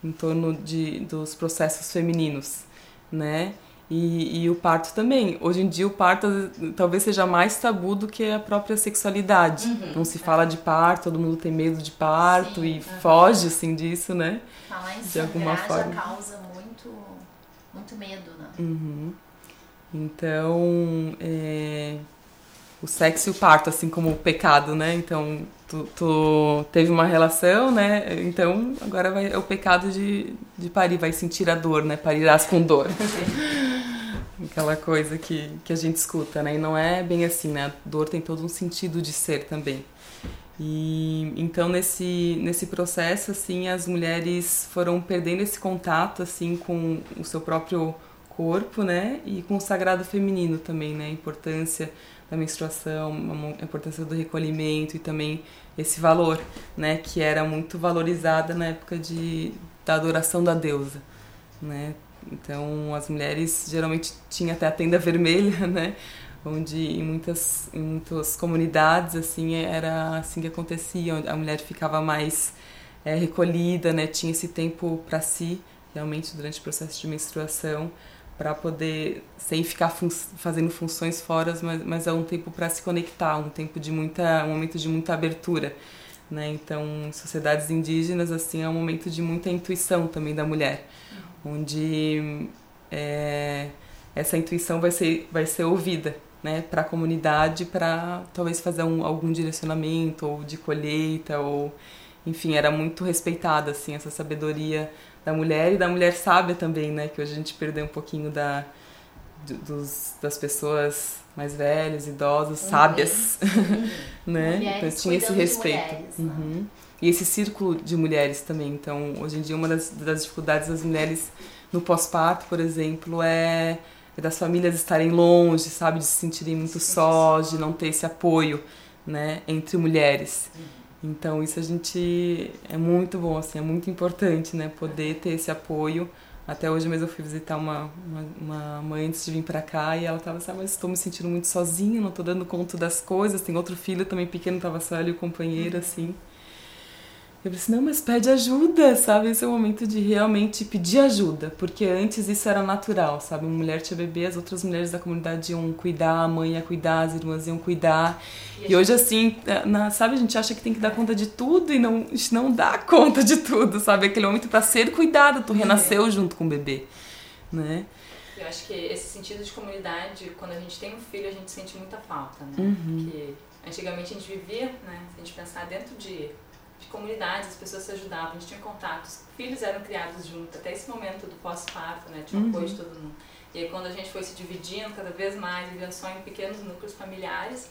em torno de, dos processos femininos, né? E, e o parto também. Hoje em dia o parto talvez seja mais tabu do que a própria sexualidade. Uhum. Não se fala de parto, todo mundo tem medo de parto Sim, e aham. foge assim disso, né? Falar em De alguma forma. causa muito, muito medo, né? Então, é, o sexo e o parto, assim como o pecado, né? Então, tu, tu teve uma relação, né? Então, agora vai, é o pecado de, de parir, vai sentir a dor, né? Parirás com dor. Aquela coisa que, que a gente escuta, né? E não é bem assim, né? A dor tem todo um sentido de ser também. E então nesse nesse processo assim as mulheres foram perdendo esse contato assim com o seu próprio corpo, né? E com o sagrado feminino também, né? A importância da menstruação, a importância do recolhimento e também esse valor, né? Que era muito valorizada na época de da adoração da deusa, né? Então as mulheres geralmente tinham até a tenda vermelha, né? onde em muitas, em muitas comunidades assim era assim que acontecia, a mulher ficava mais é, recolhida, né, tinha esse tempo para si, realmente durante o processo de menstruação, para poder sem ficar fun fazendo funções fora, mas, mas é um tempo para se conectar, um tempo de muita, um momento de muita abertura, né? Então, sociedades indígenas assim é um momento de muita intuição também da mulher, onde é, essa intuição vai ser vai ser ouvida né, para a comunidade para talvez fazer um, algum direcionamento ou de colheita ou enfim era muito respeitada assim essa sabedoria da mulher e da mulher sábia também né? Que hoje a gente perdeu um pouquinho da do- dos, das pessoas mais velhas idosas sábias né? Mulheres então tinha esse respeito. mulheres, né? Uhum. e esse círculo de mulheres também. Então hoje em dia uma das, das dificuldades das mulheres no pós-parto por exemplo é é das famílias estarem longe, sabe, de se sentirem muito sós, de não ter esse apoio, né, entre mulheres. Então isso a gente é muito bom, assim, é muito importante, né, poder ter esse apoio. Até hoje mesmo eu fui visitar uma, uma, uma mãe antes de vir pra cá e ela tava assim, ah, mas estou me sentindo muito sozinha, não tô dando conta das coisas. Tem outro filho também pequeno, tava só e o companheiro, assim. Eu falei assim, não, mas pede ajuda, sabe? Esse é o momento de realmente pedir ajuda, porque antes isso era natural, sabe? Uma mulher tinha bebê, as outras mulheres da comunidade iam cuidar, a mãe ia cuidar, as irmãs iam cuidar. E, hoje, assim, na- sabe, a gente acha que tem que dar conta de tudo e não, a gente não dá conta de tudo, sabe? Aquele momento para ser cuidado, tu renasceu junto com o bebê, né? Eu acho que esse sentido de comunidade, quando a gente tem um filho, a gente sente muita falta, né? Uhum. Porque antigamente a gente vivia, né? Se a gente pensar dentro de, de comunidades, as pessoas se ajudavam, a gente tinha contatos. Filhos eram criados juntos, até esse momento do pós-parto, né? Tinha o apoio de todo mundo. E aí quando a gente foi se dividindo cada vez mais, vivendo só em pequenos núcleos familiares,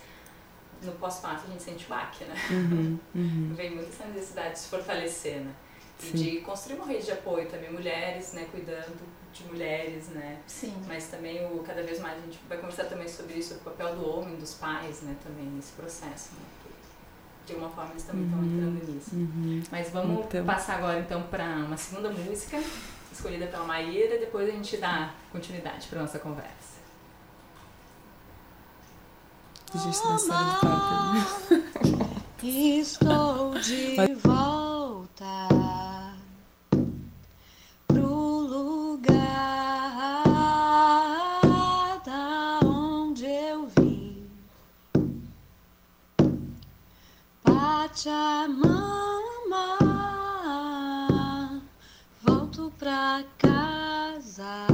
no pós-parto a gente sente o baque, né? Uhum, uhum. Vem muito essa necessidade de se fortalecer, né? E Sim. de construir uma rede de apoio também, mulheres, né? Cuidando de mulheres, né? Sim. Mas também o cada vez mais a gente vai conversar também sobre isso, o papel do homem, dos pais, né, também nesse processo, né? de alguma forma eles também estão uhum, entrando nisso. Uhum. Mas vamos então. passar agora então para uma segunda música, escolhida pela Maíra, depois a gente dá continuidade para nossa conversa. Estou de volta. Pachamama, volto pra casa.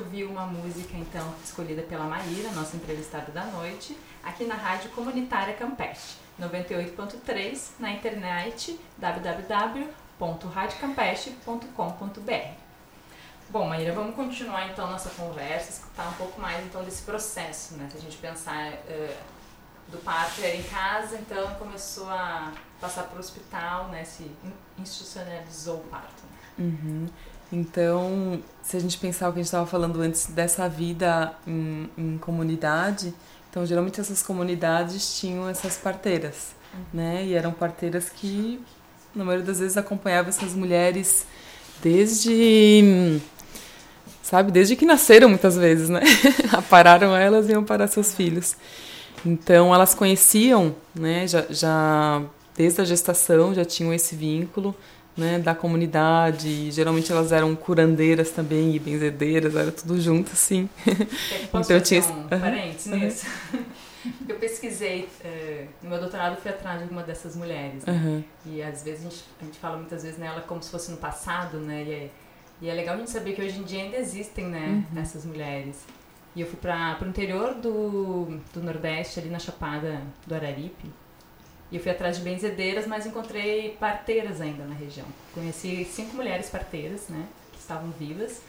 Gente uma música, então, escolhida pela Maíra, nossa entrevistada da noite, aqui na Rádio Comunitária Campeche, 98.3, na internet www.radiocampeche.com.br. Bom, Maíra, vamos continuar então nossa conversa, escutar um pouco mais então desse processo, né? Se a gente pensar eh, do parto era em casa, então começou a passar para o hospital, né? Se in- institucionalizou o parto. Uhum. Então, se a gente pensar o que a gente estava falando antes dessa vida em, em comunidade, então geralmente essas comunidades tinham essas parteiras, né? E eram parteiras que, na maioria das vezes, acompanhavam essas mulheres desde, sabe, desde que nasceram muitas vezes, né? Apararam elas e iam parar seus filhos. Então, elas conheciam, né? Já, já desde a gestação já tinham esse vínculo né, da comunidade. e Geralmente elas eram curandeiras também e benzedeiras, era tudo junto, assim. Eu Então, fazer tinha um parênteses nisso? Porque eu pesquisei, eh, no meu doutorado eu fui atrás de alguma dessas mulheres, né? Aham. E às vezes a gente, a gente fala muitas vezes nela como se fosse no passado, né? E é, e é legal a gente saber que hoje em dia ainda existem, né, Uhum. essas mulheres. E eu fui para o interior do, do Nordeste, ali na Chapada do Araripe. E eu fui atrás de benzedeiras, mas encontrei parteiras ainda na região. Conheci cinco mulheres parteiras, né, que estavam vivas.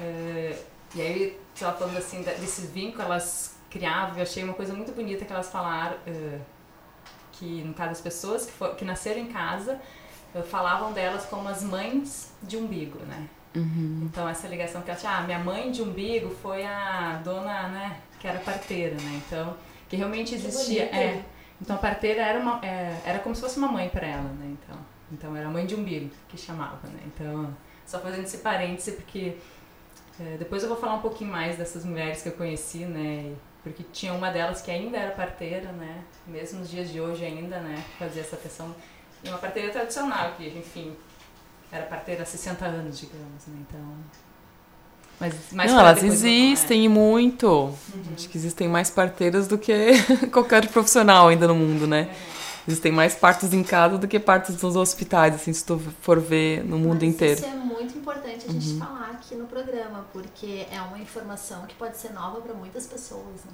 Eh, e aí, estava falando assim, desses vínculos, elas criavam, eu achei uma coisa muito bonita que elas falaram, eh, que no caso as pessoas que, for- que nasceram em casa, eh, falavam delas como as mães de umbigo, né? Então essa ligação que ela tinha, ah, minha mãe de umbigo foi a dona, né, que era parteira, né? Então, que realmente existia. bonito. é. Então a parteira era uma, é, era como se fosse uma mãe para ela, né? Então, então era a mãe de umbigo que chamava, né? Então, só fazendo esse parêntese porque é, depois eu vou falar um pouquinho mais dessas mulheres que eu conheci, né? Porque tinha uma delas que ainda era parteira, né? Mesmo nos dias de hoje ainda, né? Fazia essa questão. E uma parteira tradicional, que, enfim, era parteira há 60 anos, digamos, né? Então. Mas, mas Não, elas existem e muito. Uhum. Acho que existem mais parteiras do que qualquer profissional ainda no mundo, né? existem mais partos em casa do que partos nos hospitais, assim, se tu for ver no mundo Mas inteiro. Isso é muito importante a gente falar aqui no programa, porque é uma informação que pode ser nova para muitas pessoas. Né?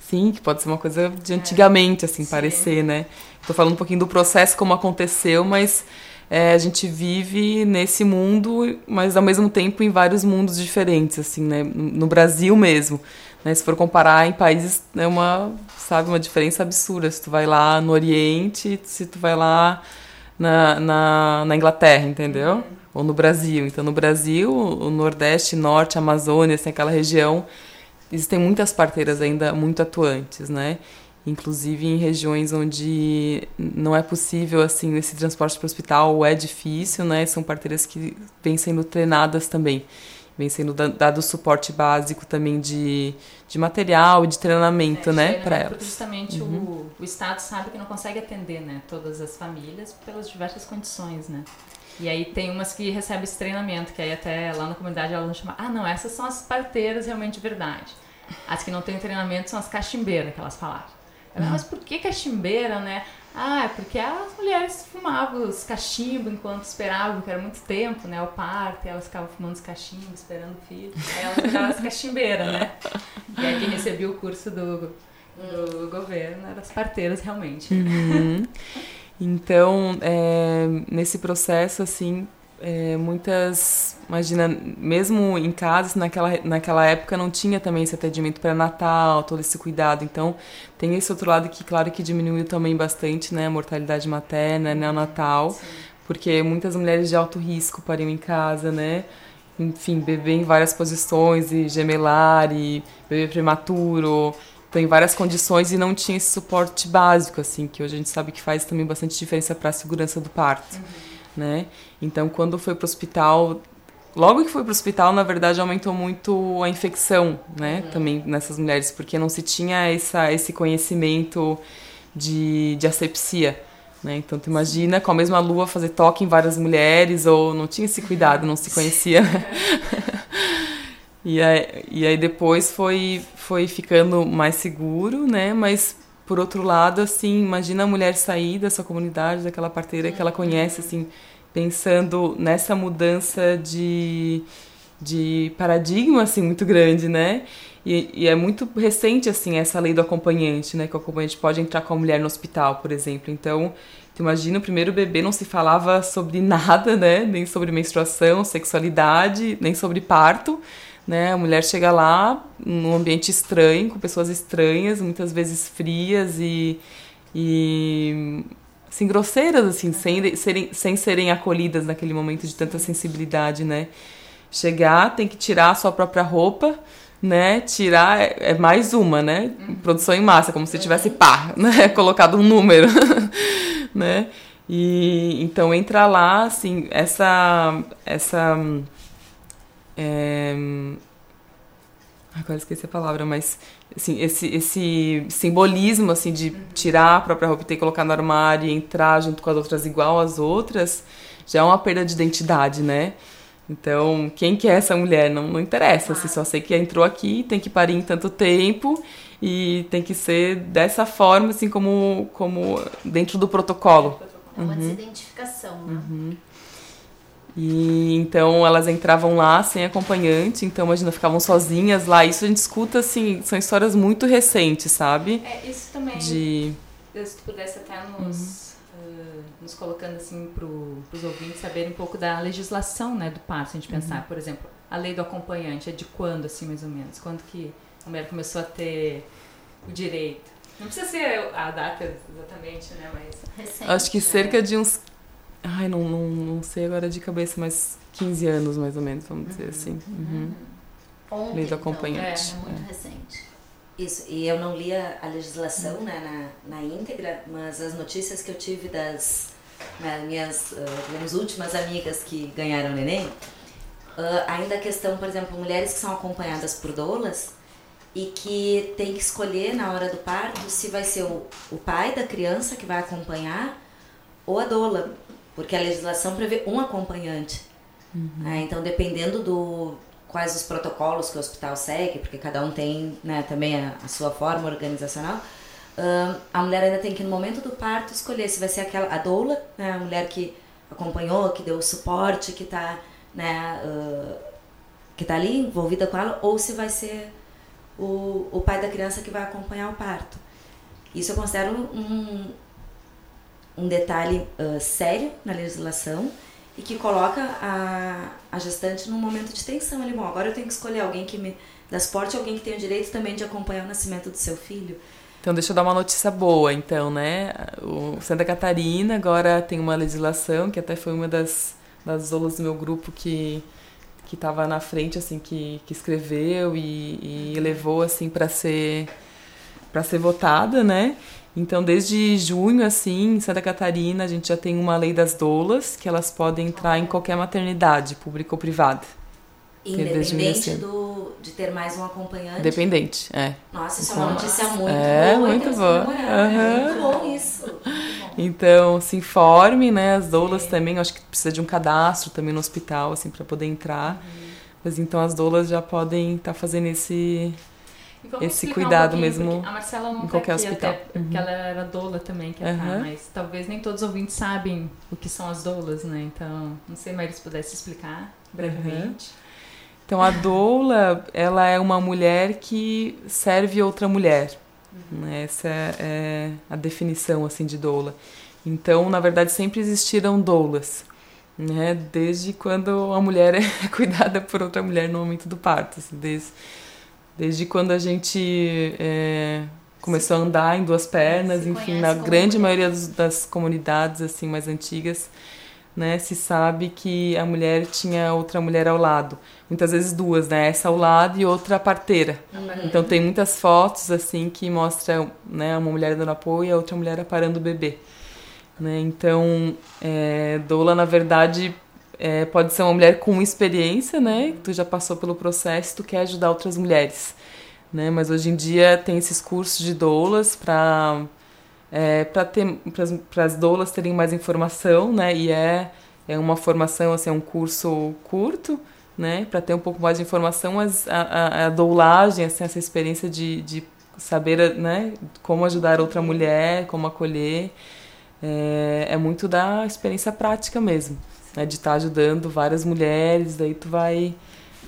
Sim, que pode ser uma coisa de antigamente, assim, parecer, né? Tô falando um pouquinho do processo, como aconteceu, mas é, a gente vive nesse mundo, mas ao mesmo tempo em vários mundos diferentes, assim, né? No Brasil mesmo. Né? Se for comparar em países, é uma, sabe, uma diferença absurda. Se tu vai lá no Oriente, se tu vai lá na, na, na Inglaterra, entendeu? Ou no Brasil. Então, no Brasil, o Nordeste, Norte, Amazônia, assim, aquela região, existem muitas parteiras ainda muito atuantes, né? Inclusive em regiões onde não é possível assim esse transporte para o hospital ou é difícil, né? São parteiras que vêm sendo treinadas também, vem sendo da- dado suporte básico também de, de material e de treinamento, É, né, para Porque elas. justamente o, o Estado sabe que não consegue atender né, todas as famílias pelas diversas condições, né? E aí tem umas que recebem esse treinamento, que aí até lá na comunidade elas vão chamar, ah não, essas são as parteiras realmente de verdade. As que não têm treinamento são as cachimbeiras, que elas falaram. Eu, "Ah, Mas por que cachimbeira, né? Ah, é porque as mulheres fumavam os cachimbos enquanto esperavam, que era muito tempo, né? O parto, e elas ficavam fumando os cachimbos, esperando o filho. Aí elas viraram as cachimbeiras, né? E aí quem recebia o curso do, do governo eram as parteiras realmente. Uhum. Então, é, nesse processo, assim, é, muitas. Imagina, mesmo em casa, naquela, naquela época não tinha também esse atendimento pré-natal, todo esse cuidado. Então, tem esse outro lado que, claro, que diminuiu também bastante, né? A mortalidade materna, neonatal, porque muitas mulheres de alto risco pariam em casa, né? Enfim, bebê em várias posições, e gemelar, e bebê prematuro. Então, em várias condições e não tinha esse suporte básico, assim, que hoje a gente sabe que faz também bastante diferença para a segurança do parto, né? Então, quando foi para o hospital, logo que foi para o hospital, na verdade, aumentou muito a infecção, né? Também nessas mulheres, porque não se tinha essa, esse conhecimento de, de asepsia, né? Então, tu imagina com a mesma lua fazer toque em várias mulheres, ou não tinha esse cuidado, não se conhecia. E aí, e aí depois foi, foi ficando mais seguro, né? Mas por outro lado, assim, imagina a mulher sair dessa comunidade, daquela parteira que ela conhece, assim, pensando nessa mudança de, de paradigma, assim, muito grande, né? E, e é muito recente, assim, essa lei do acompanhante, né? Que o acompanhante pode entrar com a mulher no hospital, por exemplo. Então, tu imagina, o primeiro bebê não se falava sobre nada, né? Nem sobre menstruação, sexualidade, nem sobre parto né? A mulher chega lá num ambiente estranho, com pessoas estranhas, muitas vezes frias e, e assim, grosseiras, assim, sem serem, sem serem acolhidas naquele momento de tanta sensibilidade, né? Chegar, tem que tirar a sua própria roupa, né? Tirar é, é mais uma, né? Produção em massa, como se tivesse pá, né? Colocado um número, né? E então entra lá, assim, essa essa é... Agora esqueci a palavra, mas assim, esse, esse simbolismo assim, de tirar a própria roupa e ter que colocar no armário e entrar junto com as outras igual às outras, já é uma perda de identidade, né? Então, quem que é essa mulher? Não, não interessa, assim, só sei que entrou aqui, tem que parir em tanto tempo e tem que ser dessa forma, assim, como, como dentro do protocolo. É uma desidentificação, né? E então elas entravam lá sem acompanhante, então imagina, ficavam sozinhas lá. Isso a gente escuta, assim, são histórias muito recentes, sabe? É, isso também, De. se tu pudesse até nos, eh, nos colocando assim para os ouvintes saberem um pouco da legislação né, do parto, se a gente pensar, por exemplo, a lei do acompanhante é de quando, assim, mais ou menos? Quando que a mulher começou a ter o direito? Não precisa ser a data exatamente, né, mas... Recente, Acho que né? cerca de uns. Ai, não, não, não sei agora de cabeça, mas 15 anos mais ou menos, vamos dizer assim. Uhum. Ontem, Lei do então, acompanhante. É, muito recente. Isso, e eu não li a, a legislação né, na, na íntegra, mas as notícias que eu tive das né, minhas, ah, digamos, últimas amigas que ganharam neném, ah, ainda a questão, por exemplo, mulheres que são acompanhadas por doulas e que tem que escolher na hora do parto se vai ser o, o pai da criança que vai acompanhar ou a doula, porque a legislação prevê um acompanhante. né? então, dependendo do quais os protocolos que o hospital segue, porque cada um tem né, também a, a sua forma organizacional, Ahn, a mulher ainda tem que, no momento do parto, escolher se vai ser aquela a doula, né, a mulher que acompanhou, que deu suporte, que está né, que tá ali envolvida com ela, ou se vai ser o, o pai da criança que vai acompanhar o parto. Isso eu considero um, um detalhe ah, sério na legislação e que coloca a, a gestante num momento de tensão ali. Bom, agora eu tenho que escolher alguém que me dá suporte, alguém que tem o direito também de acompanhar o nascimento do seu filho. Então, deixa eu dar uma notícia boa, então, né? O Santa Catarina agora tem uma legislação, que até foi uma das, das doulas do meu grupo que que estava na frente, assim, que, que escreveu e, e levou, assim, para ser para ser votada, né? Então, desde junho, assim, em Santa Catarina, a gente já tem uma lei das doulas, que elas podem entrar em qualquer maternidade, pública ou privada. desde Independente 2005. do, de ter mais um acompanhante. Independente, é. Nossa, isso é uma notícia muito É, boa. muito então, boa. Aham. Muito bom isso. Então, se informe, né? As doulas também, eu acho que precisa de um cadastro também no hospital, assim, para poder entrar. Mas então as doulas já podem estar fazendo esse. Esse cuidado pouquinho, mesmo porque A Marcela não em tá qualquer aqui hospital. até porque Uhum. ela era doula também, que é tá, mas talvez nem todos os ouvintes sabem o que são as doulas, né? Então, não sei, Maria, se pudesse explicar brevemente. Então a doula, ela é uma mulher que serve outra mulher. né? Essa é, é a definição assim de doula. Então, na verdade, sempre existiram doulas, né? Desde quando a mulher é cuidada por outra mulher no momento do parto, assim, desde desde quando a gente é, começou a andar em duas pernas, Se enfim, na grande mulher. maioria dos- das comunidades assim mais antigas, né, se sabe que a mulher tinha outra mulher ao lado. Muitas vezes duas, né? Essa ao lado e outra parteira. Então tem muitas fotos assim que mostram, né, uma mulher dando apoio e a outra mulher aparando o bebê. Né? Então, é, doula na verdade é, pode ser uma mulher com experiência, né? Tu já passou pelo processo, tu quer ajudar outras mulheres, né? Mas hoje em dia tem esses cursos de doulas para é, para as doulas terem mais informação, né? E é é uma formação assim, é um curso curto, né? Para ter um pouco mais de informação, mas a, a, a doulagem, assim, essa experiência de, de saber, né? Como ajudar outra mulher, como acolher, é, é muito da experiência prática mesmo, né? De estar ajudando várias mulheres, daí tu vai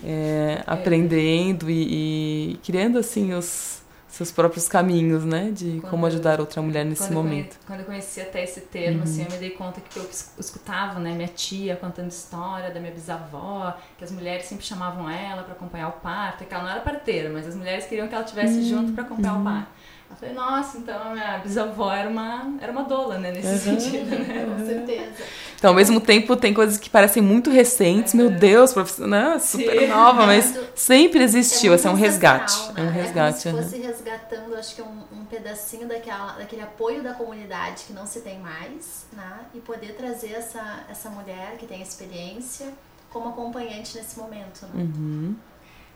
é, aprendendo e, e criando assim os seus próprios caminhos, né? De Quando como eu- ajudar outra mulher nesse Eu momento. conhe- quando eu conheci até esse termo, assim, eu me dei conta que eu es- escutava, né, minha tia contando história da minha bisavó, que as mulheres sempre chamavam ela para acompanhar o parto, que ela não era parteira, mas as mulheres queriam que ela estivesse junto para acompanhar o parto. Eu falei, nossa, então a minha bisavó era uma, era uma doula, né, nesse sentido, né? Com certeza. Então, ao mesmo tempo, tem coisas que parecem muito recentes, meu Deus, profissional, super Sim. nova, mas Muito- sempre existiu, muito assim, é um resgate. ancestral, É um né? resgate. É como se fosse resgatando, acho que um, um pedacinho daquela, daquele apoio da comunidade que não se tem mais, né? E poder trazer essa, essa mulher que tem experiência como acompanhante nesse momento, né? Uhum.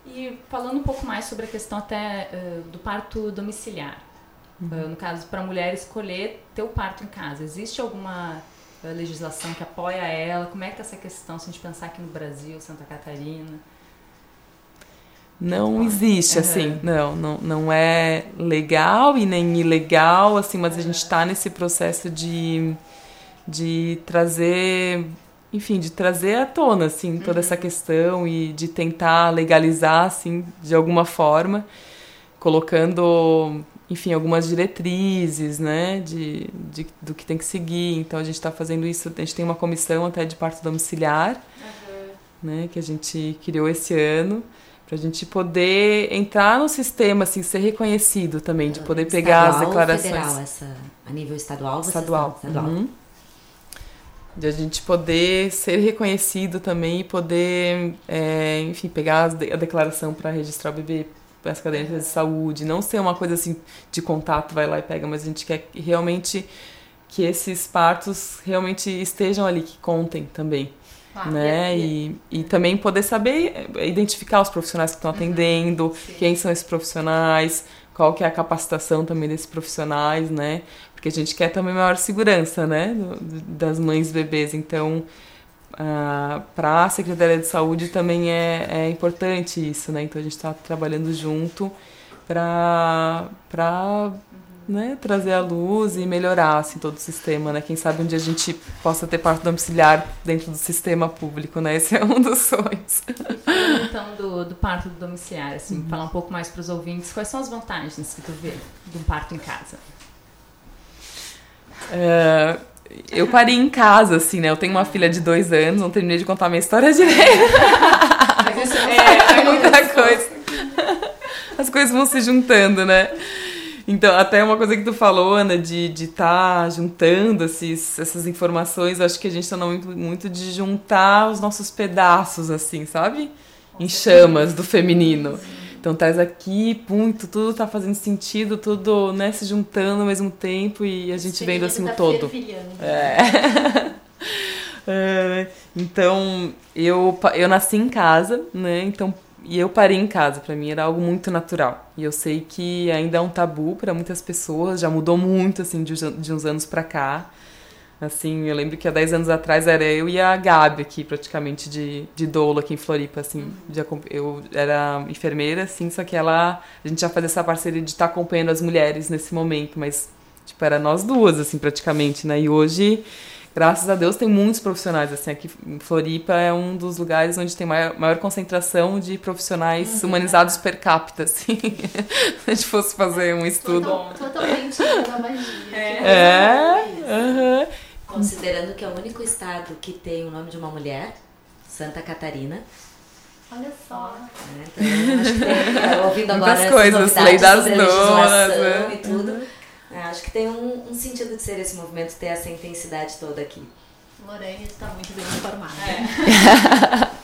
E falando um pouco mais sobre a questão até eh, do parto domiciliar. Eh, no caso, para a mulher escolher ter o parto em casa, existe alguma eh, legislação que apoia ela? Como é que tá essa questão, se a gente pensar aqui no Brasil, Santa Catarina? Não existe, assim, não, não, não é legal e nem ilegal, assim, mas a gente está nesse processo de, de trazer, enfim, de trazer à tona, assim, toda essa questão e de tentar legalizar, assim, de alguma forma, colocando, enfim, algumas diretrizes, né, de, de, do que tem que seguir. Então a gente está fazendo isso, a gente tem uma comissão até de parto domiciliar, né, que a gente criou esse ano para a gente poder entrar no sistema, assim, ser reconhecido também, de poder pegar as Estadual ou declarações Federal, essa, a nível estadual? estadual, estadual. Uhum. De a gente poder ser reconhecido também e poder, é, enfim, pegar a declaração para registrar o bebê para as cadeias de saúde, não ser uma coisa assim de contato, vai lá e pega, mas a gente quer que realmente que esses partos realmente estejam ali, que contem também Ah, né? e- E, e também poder saber eh, identificar os profissionais que estão atendendo, quem são esses profissionais, qual que é a capacitação também desses profissionais, né? Porque a gente quer também maior segurança, né? das mães e bebês. Então, para a Secretaria de Saúde também é, é importante isso, né? Então a gente está trabalhando junto para para né, trazer a luz e melhorar assim, todo o sistema, né? Quem sabe um dia a gente possa ter parto domiciliar dentro do sistema público, né? Esse é um dos sonhos. Então do, do parto domiciliar, assim, falar um pouco mais para os ouvintes, quais são as vantagens que tu vê de um parto em casa? É, eu parei em casa, assim, né? Eu tenho uma filha de dois anos, não terminei de contar minha história direito. Mas isso É, é muita coisa. As coisas vão se juntando, né? Então, até uma coisa que tu falou, Ana, de estar de tá juntando esses, essas informações, acho que a gente tá muito, muito de juntar os nossos pedaços, assim, sabe? Em chamas do feminino. Então traz aqui, muito, tudo tá fazendo sentido, tudo né, se juntando ao mesmo tempo e a gente vendo assim o tá todo. É. É, então, eu, eu nasci em casa, né? Então, e eu parei em casa, pra mim era algo muito natural. E eu sei que ainda é um tabu pra muitas pessoas, já mudou muito, assim, de, uns- de uns anos pra cá. Assim, eu lembro que há 10 anos atrás era eu e a Gabi aqui, praticamente, de, de doula aqui em Floripa, assim. de eu era enfermeira, assim, só que ela... A gente já fazia essa parceria de estar acompanhando as mulheres nesse momento, mas, tipo, era nós duas, assim, praticamente, né? E hoje, graças a Deus, tem muitos profissionais, assim. Aqui em Floripa é um dos lugares onde tem maior, maior concentração de profissionais humanizados per capita, assim. Se a gente fosse fazer um estudo... Total- Totalmente da magia. É, aham. Considerando que é o único estado que tem o nome de uma mulher, Santa Catarina. Olha só. né? Então, acho que tem, é, ouvindo agora Muitas coisas, novidades lei das donas, né? e tudo. é, acho que tem um, um sentido de ser esse movimento, ter essa intensidade toda aqui. Lorene está muito bem informada.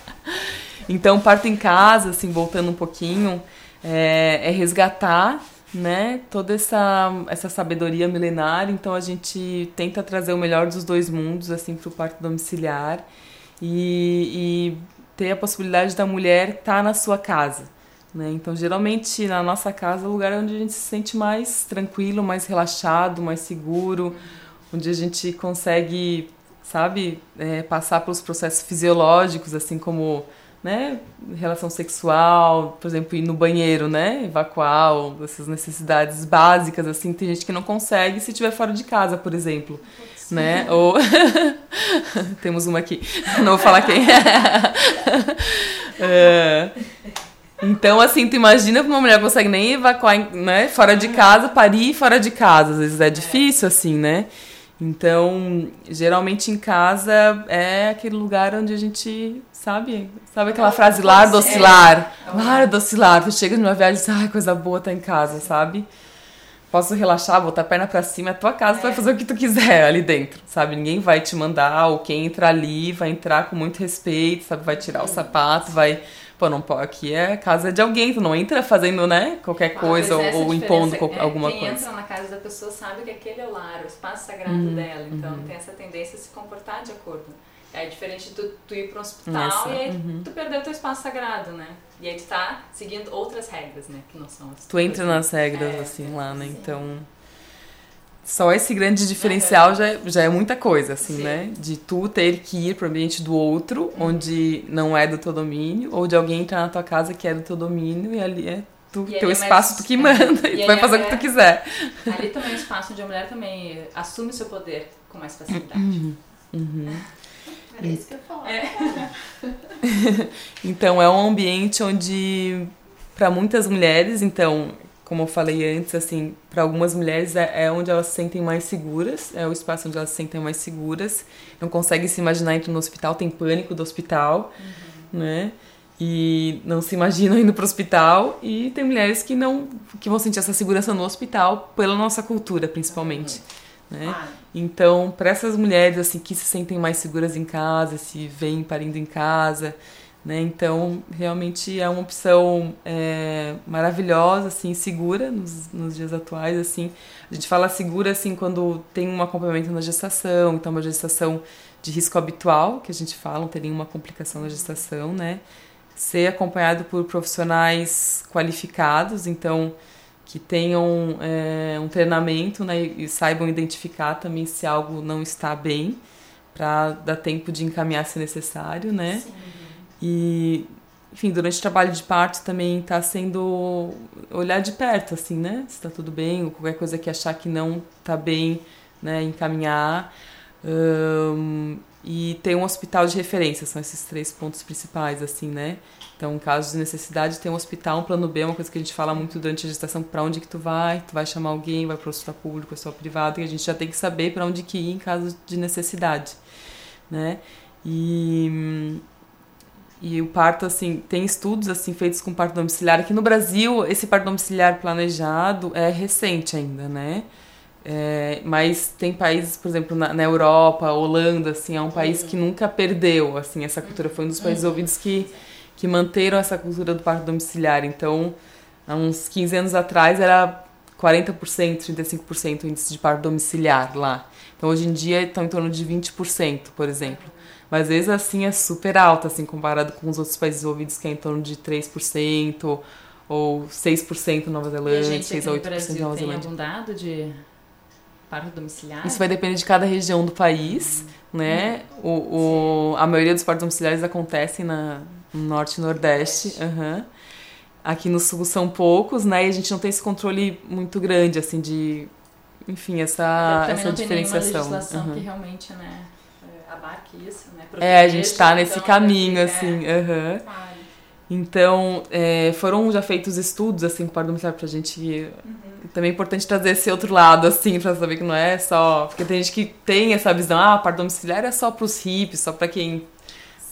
Então, parto em casa, assim, voltando um pouquinho, é, é resgatar, né, toda essa, essa sabedoria milenar. Então, a gente tenta trazer o melhor dos dois mundos, assim, para o parto domiciliar e, e ter a possibilidade da mulher estar na sua casa. Né? Então, geralmente, na nossa casa é o lugar onde a gente se sente mais tranquilo, mais relaxado, mais seguro, onde a gente consegue, sabe, é, passar pelos processos fisiológicos, assim como né, relação sexual, por exemplo, ir no banheiro, né, evacuar, ou essas necessidades básicas, assim, tem gente que não consegue se estiver fora de casa, por exemplo, né, ou temos uma aqui, não vou falar quem é. Então, assim, tu imagina que uma mulher consegue nem evacuar, né, fora de casa, parir fora de casa, às vezes é difícil, assim, né, então, geralmente em casa é aquele lugar onde a gente, sabe? Sabe aquela frase lar docilar? Lar docilar. Tu chega numa viagem e diz, ai, coisa boa tá em casa, sabe? Posso relaxar, botar a perna pra cima, é tua casa, tu vai fazer o que tu quiser ali dentro, sabe? Ninguém vai te mandar, ou quem entra ali vai entrar com muito respeito, sabe? Vai tirar o sapato, vai. Pô, não pode. Aqui é casa de alguém, tu não entra fazendo, né? Qualquer coisa, Pois é, essa ou, ou impondo é, alguma quem coisa. entra na casa da pessoa sabe que aquele é o lar, o espaço sagrado Uhum, dela. Então tem essa tendência a se comportar de acordo. É diferente de tu, tu ir para um hospital Essa, e aí uhum. tu perdeu teu espaço sagrado, né? E aí tu tá seguindo outras regras, né? Que não são as Tu entra nas regras, É, assim, lá, né? sim. Então. Só esse grande diferencial já, é- já é muita coisa, assim, Sim. né? De tu ter que ir pro ambiente do outro, onde não é do teu domínio, ou de alguém entrar na tua casa que é do teu domínio e ali é tu, E teu é espaço, mais- tu que é. manda, E e tu vai fazer o que tu quiser. Ali também é um espaço onde a mulher também assume o seu poder com mais facilidade. Uhum. Era isso que eu falar. É. Então é um ambiente onde para muitas mulheres, então, como eu falei antes, assim, para algumas mulheres é, é onde elas se sentem mais seguras, é o espaço onde elas se sentem mais seguras, não conseguem se imaginar indo no hospital, tem pânico do hospital, né? E não se imaginam indo pro hospital e tem mulheres que não que vão sentir essa segurança no hospital pela nossa cultura, principalmente, né? Claro. Então, para essas mulheres assim que se sentem mais seguras em casa, se veem parindo em casa, né? Então, realmente é uma opção é, maravilhosa, assim, segura nos, nos dias atuais, assim. A gente fala segura assim quando tem um acompanhamento na gestação, então uma gestação de risco habitual, que a gente fala, não tem nenhuma complicação na gestação, né? Ser acompanhado por profissionais qualificados, então que tenham é, um treinamento né, e e saibam identificar também se algo não está bem, para dar tempo de encaminhar se necessário, né? Sim. E enfim, durante o trabalho de parto também tá sendo olhar de perto, assim, né? Se tá tudo bem, ou qualquer coisa que achar que não tá bem, né? Encaminhar. Ahn, e ter um hospital de referência, são esses três pontos principais, assim, né? Então, em caso de necessidade, ter um hospital, um plano B, é uma coisa que a gente fala muito durante a gestação, para onde que tu vai, tu vai chamar alguém, vai para o hospital público, hospital privado, e a gente já tem que saber para onde que ir em caso de necessidade, né? E, e o parto, assim, tem estudos, assim, feitos com parto domiciliar. Aqui no Brasil, esse parto domiciliar planejado é recente ainda, né? É, mas tem países, por exemplo, na, na Europa, Holanda, assim, é um país que nunca perdeu, assim, essa cultura. Foi um dos países ouvidos que, que manteram essa cultura do parto domiciliar. Então, há uns 15 anos atrás era 40%, 35% o índice de parto domiciliar lá. Então, hoje em dia, estão em torno de 20%, por exemplo. Mas às vezes assim é super alto, assim, comparado com os outros países ouvidos, que é em torno de 3%, ou 6% Nova E a Zelândia, gente 6 aqui a no 8% Brasil Nova tem Zelândia. algum dado de parto domiciliar? Isso vai depender de cada região do país, né? O, o, a maioria dos partos domiciliares acontecem na, no norte e nordeste. aham. Aqui no sul são poucos, né? E a gente não tem esse controle muito grande, assim, de... Enfim, essa, Também essa não tem diferenciação. legislação aham. que realmente, né, abarque isso, né? É, a gente proteja, tá nesse então, caminho, é, assim. aham. Claro. Então, é, foram já feitos estudos, assim, com o parto domiciliar pra gente... Também é importante trazer esse outro lado, assim, pra saber que não é só... Porque tem gente que tem essa visão, ah, parto domiciliar é só pros hippies, só pra quem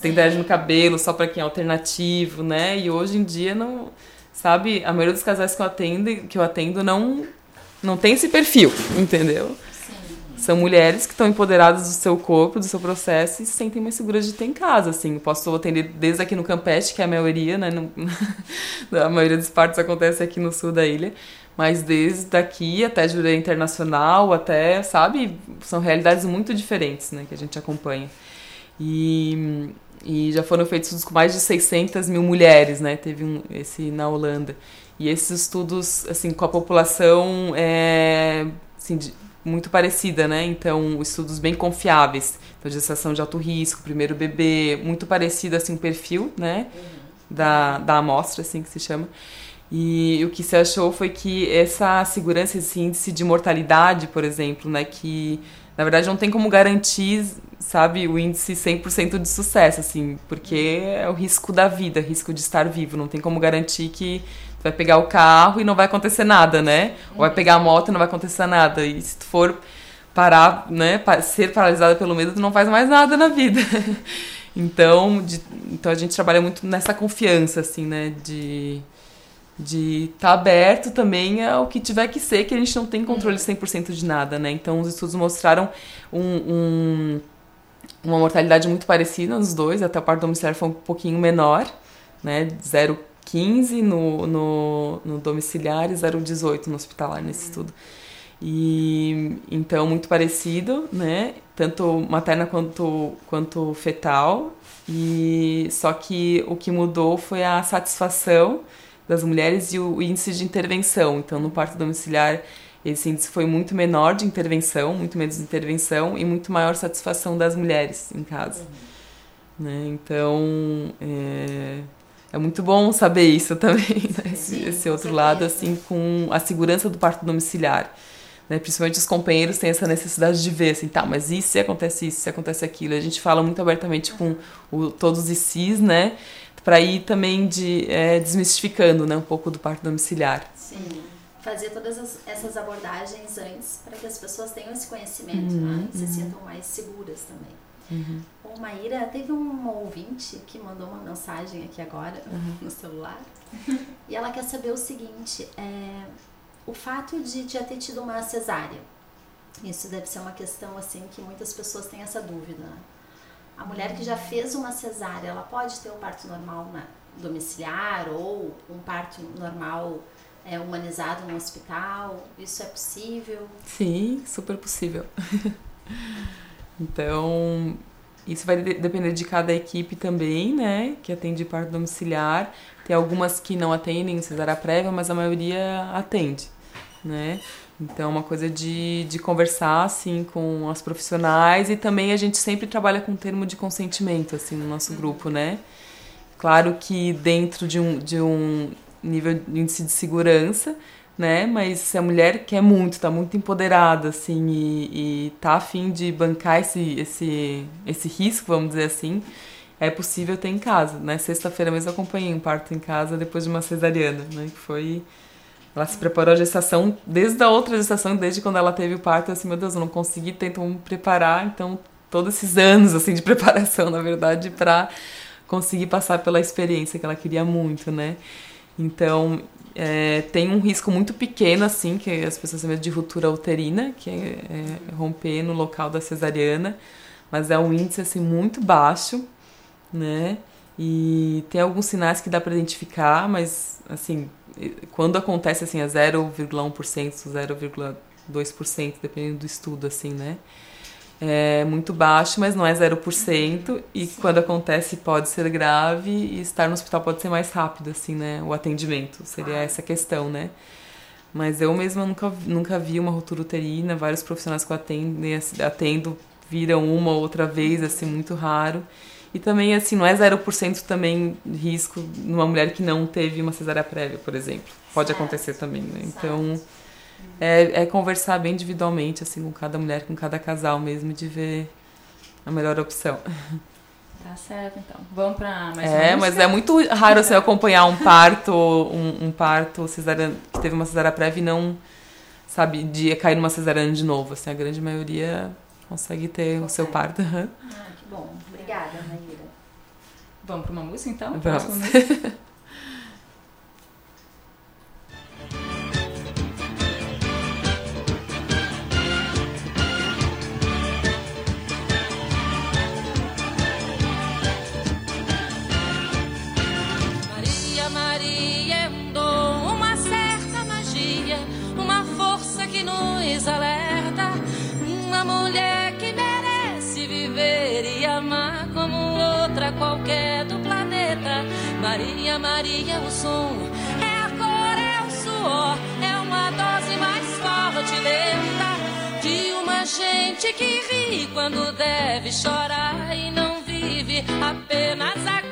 tem dread no cabelo, só pra quem é alternativo, né? E hoje em dia, não... Sabe, a maioria dos casais que eu atendo, que eu atendo não, não tem esse perfil, entendeu? São mulheres que estão empoderadas do seu corpo, do seu processo e se sentem mais seguras de ter em casa, assim. Eu posso atender desde aqui no Campeche, que é a maioria, né? no- a maioria dos partos acontece aqui no sul da ilha. Mas desde daqui até Juré Internacional, até, sabe? São realidades muito diferentes, né? Que a gente acompanha. E, e já foram feitos estudos com mais de 600 mil mulheres, né? Teve um, esse na Holanda. E esses estudos, assim, com a população é, assim, de- muito parecida, né? Então, estudos bem confiáveis. Então, gestação de alto risco, primeiro bebê, muito parecido, assim, o perfil, né? Da, da amostra, assim que se chama. E o que se achou foi que essa segurança, esse índice de mortalidade, por exemplo, né? Que, na verdade, não tem como garantir, sabe, o índice 100% de sucesso, assim, porque é o risco da vida, risco de estar vivo. Não tem como garantir que vai pegar o carro e não vai acontecer nada, né? Ou vai pegar a moto e não vai acontecer nada. E se tu for parar, né, ser paralisada pelo medo, tu não faz mais nada na vida. Então, de- então a gente trabalha muito nessa confiança, assim, né, de de estar aberto também ao que tiver que ser, que a gente não tem controle 100% de nada, né? Então, os estudos mostraram um, um- uma mortalidade muito parecida nos dois, até o parto domiciliar foi um pouquinho menor, né? 0,15 no, no, no domiciliar e 0,18 no hospitalar nesse estudo. E então muito parecido, né? Tanto materna quanto quanto fetal. E só que o que mudou foi a satisfação das mulheres e o índice de intervenção. Então no parto domiciliar esse índice foi muito menor de intervenção, muito menos de intervenção e muito maior satisfação das mulheres em casa. Né? Então é, é muito bom saber isso também, né? esse, esse outro lado, assim, com a segurança do parto domiciliar. Né? Principalmente os companheiros têm essa necessidade de ver, assim, tá, mas e se acontece isso, se acontece aquilo? A gente fala muito abertamente com o, todos os ICs, né? Para ir também de, é, desmistificando né, um pouco do parto domiciliar. Sim. Fazer todas as- essas abordagens antes para que as pessoas tenham esse conhecimento né? e se sintam mais seguras também. Bom, Maíra, teve um ouvinte que mandou uma mensagem aqui agora no celular e ela quer saber o seguinte: é, o fato de já ter tido uma cesárea. Isso deve ser uma questão assim que muitas pessoas têm essa dúvida. né? A mulher que já fez uma cesárea, ela pode ter um parto normal na domiciliar ou um parto normal é, humanizado no hospital? Isso é possível? Sim, super possível. então, isso vai de- depender de cada equipe também, né? Que atende parto domiciliar. Tem algumas que não atendem cesárea prévia, mas a maioria atende, né? Então, é uma coisa de, de conversar, assim, com as profissionais. E também a gente sempre trabalha com termo de consentimento, assim, no nosso grupo, né? Claro que dentro de um, de um nível de índice de segurança, né? Mas a mulher quer muito, tá muito empoderada, assim, e, e tá afim de bancar esse, esse, esse risco, vamos dizer assim, é possível ter em casa, né? Sexta-feira mesmo eu acompanhei um parto em casa depois de uma cesariana, né? Que foi... Ela se preparou a gestação desde a outra gestação, desde quando ela teve o parto, assim, meu Deus, eu não consegui, tento me preparar, então todos esses anos, assim, de preparação, na verdade, para conseguir passar pela experiência que ela queria muito, né? Então, é, tem um risco muito pequeno, assim, que as pessoas têm medo de ruptura uterina, que é, é romper no local da cesariana, mas é um índice, assim, muito baixo, né? E tem alguns sinais que dá para identificar, mas, assim, quando acontece, assim, é 0,1%, 0,2%, dependendo do estudo, assim, né? É muito baixo, mas não é 0%. E quando acontece, pode ser grave e estar no hospital pode ser mais rápido, assim, né? O atendimento seria essa questão, né? Mas eu mesma nunca, nunca vi uma ruptura uterina. Vários profissionais que eu atendo, atendo viram uma ou outra vez, assim, muito raro. E também, assim, não é 0% também risco numa mulher que não teve uma cesárea prévia, por exemplo. Pode acontecer também, né? Então é, é conversar bem individualmente, assim, com cada mulher, com cada casal mesmo, de ver a melhor opção. Tá certo, então. Vamos pra mais É, uma mas música? é muito raro você acompanhar um parto, um, um parto cesárea, que teve uma cesárea prévia e não, sabe, de cair numa cesariana de novo. Assim, a grande maioria consegue ter o seu parto. Ah, que bom. Obrigada, Maíra. Vamos pra uma música, então? Vamos. Maria, Maria é o som, é a cor, é o suor, é uma dose mais forte lenta de uma gente que ri quando deve chorar e não vive, apenas aguenta.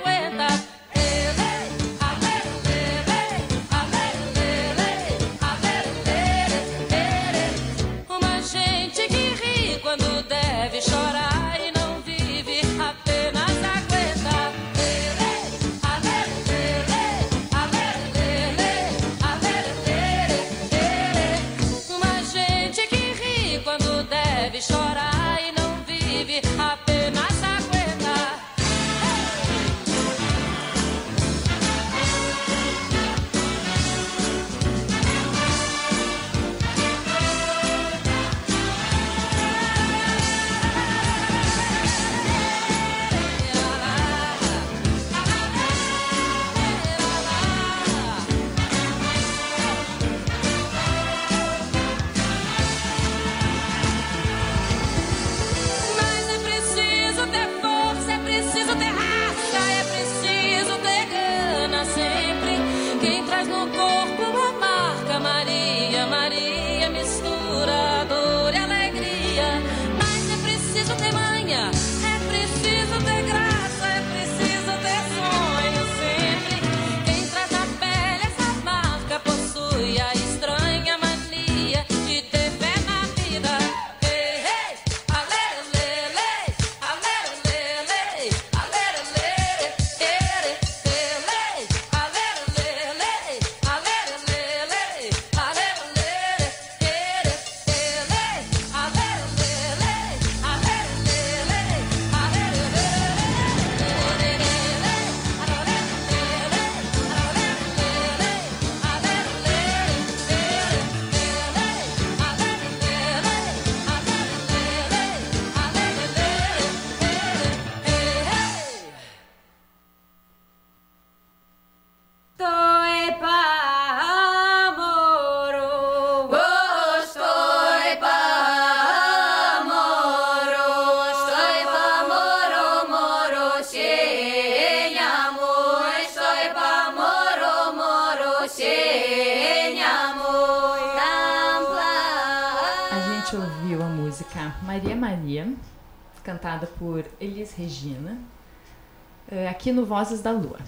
Aqui no Vozes da Lua.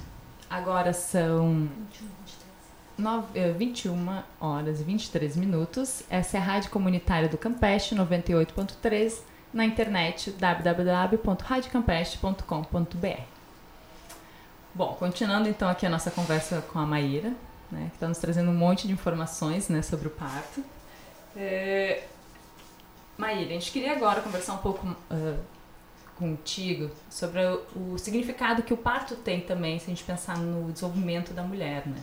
Agora são nove- é, 21 horas e 23 minutos. Essa é a Rádio Comunitária do Campeche, 98.3, na internet www.radiocampeste.com.br. Bom, continuando então aqui a nossa conversa com a Maíra, né, que está nos trazendo um monte de informações né, sobre o parto. É, Maíra, a gente queria agora conversar um pouco ah, contigo sobre o, significado que o parto tem também, se a gente pensar no desenvolvimento da mulher, né?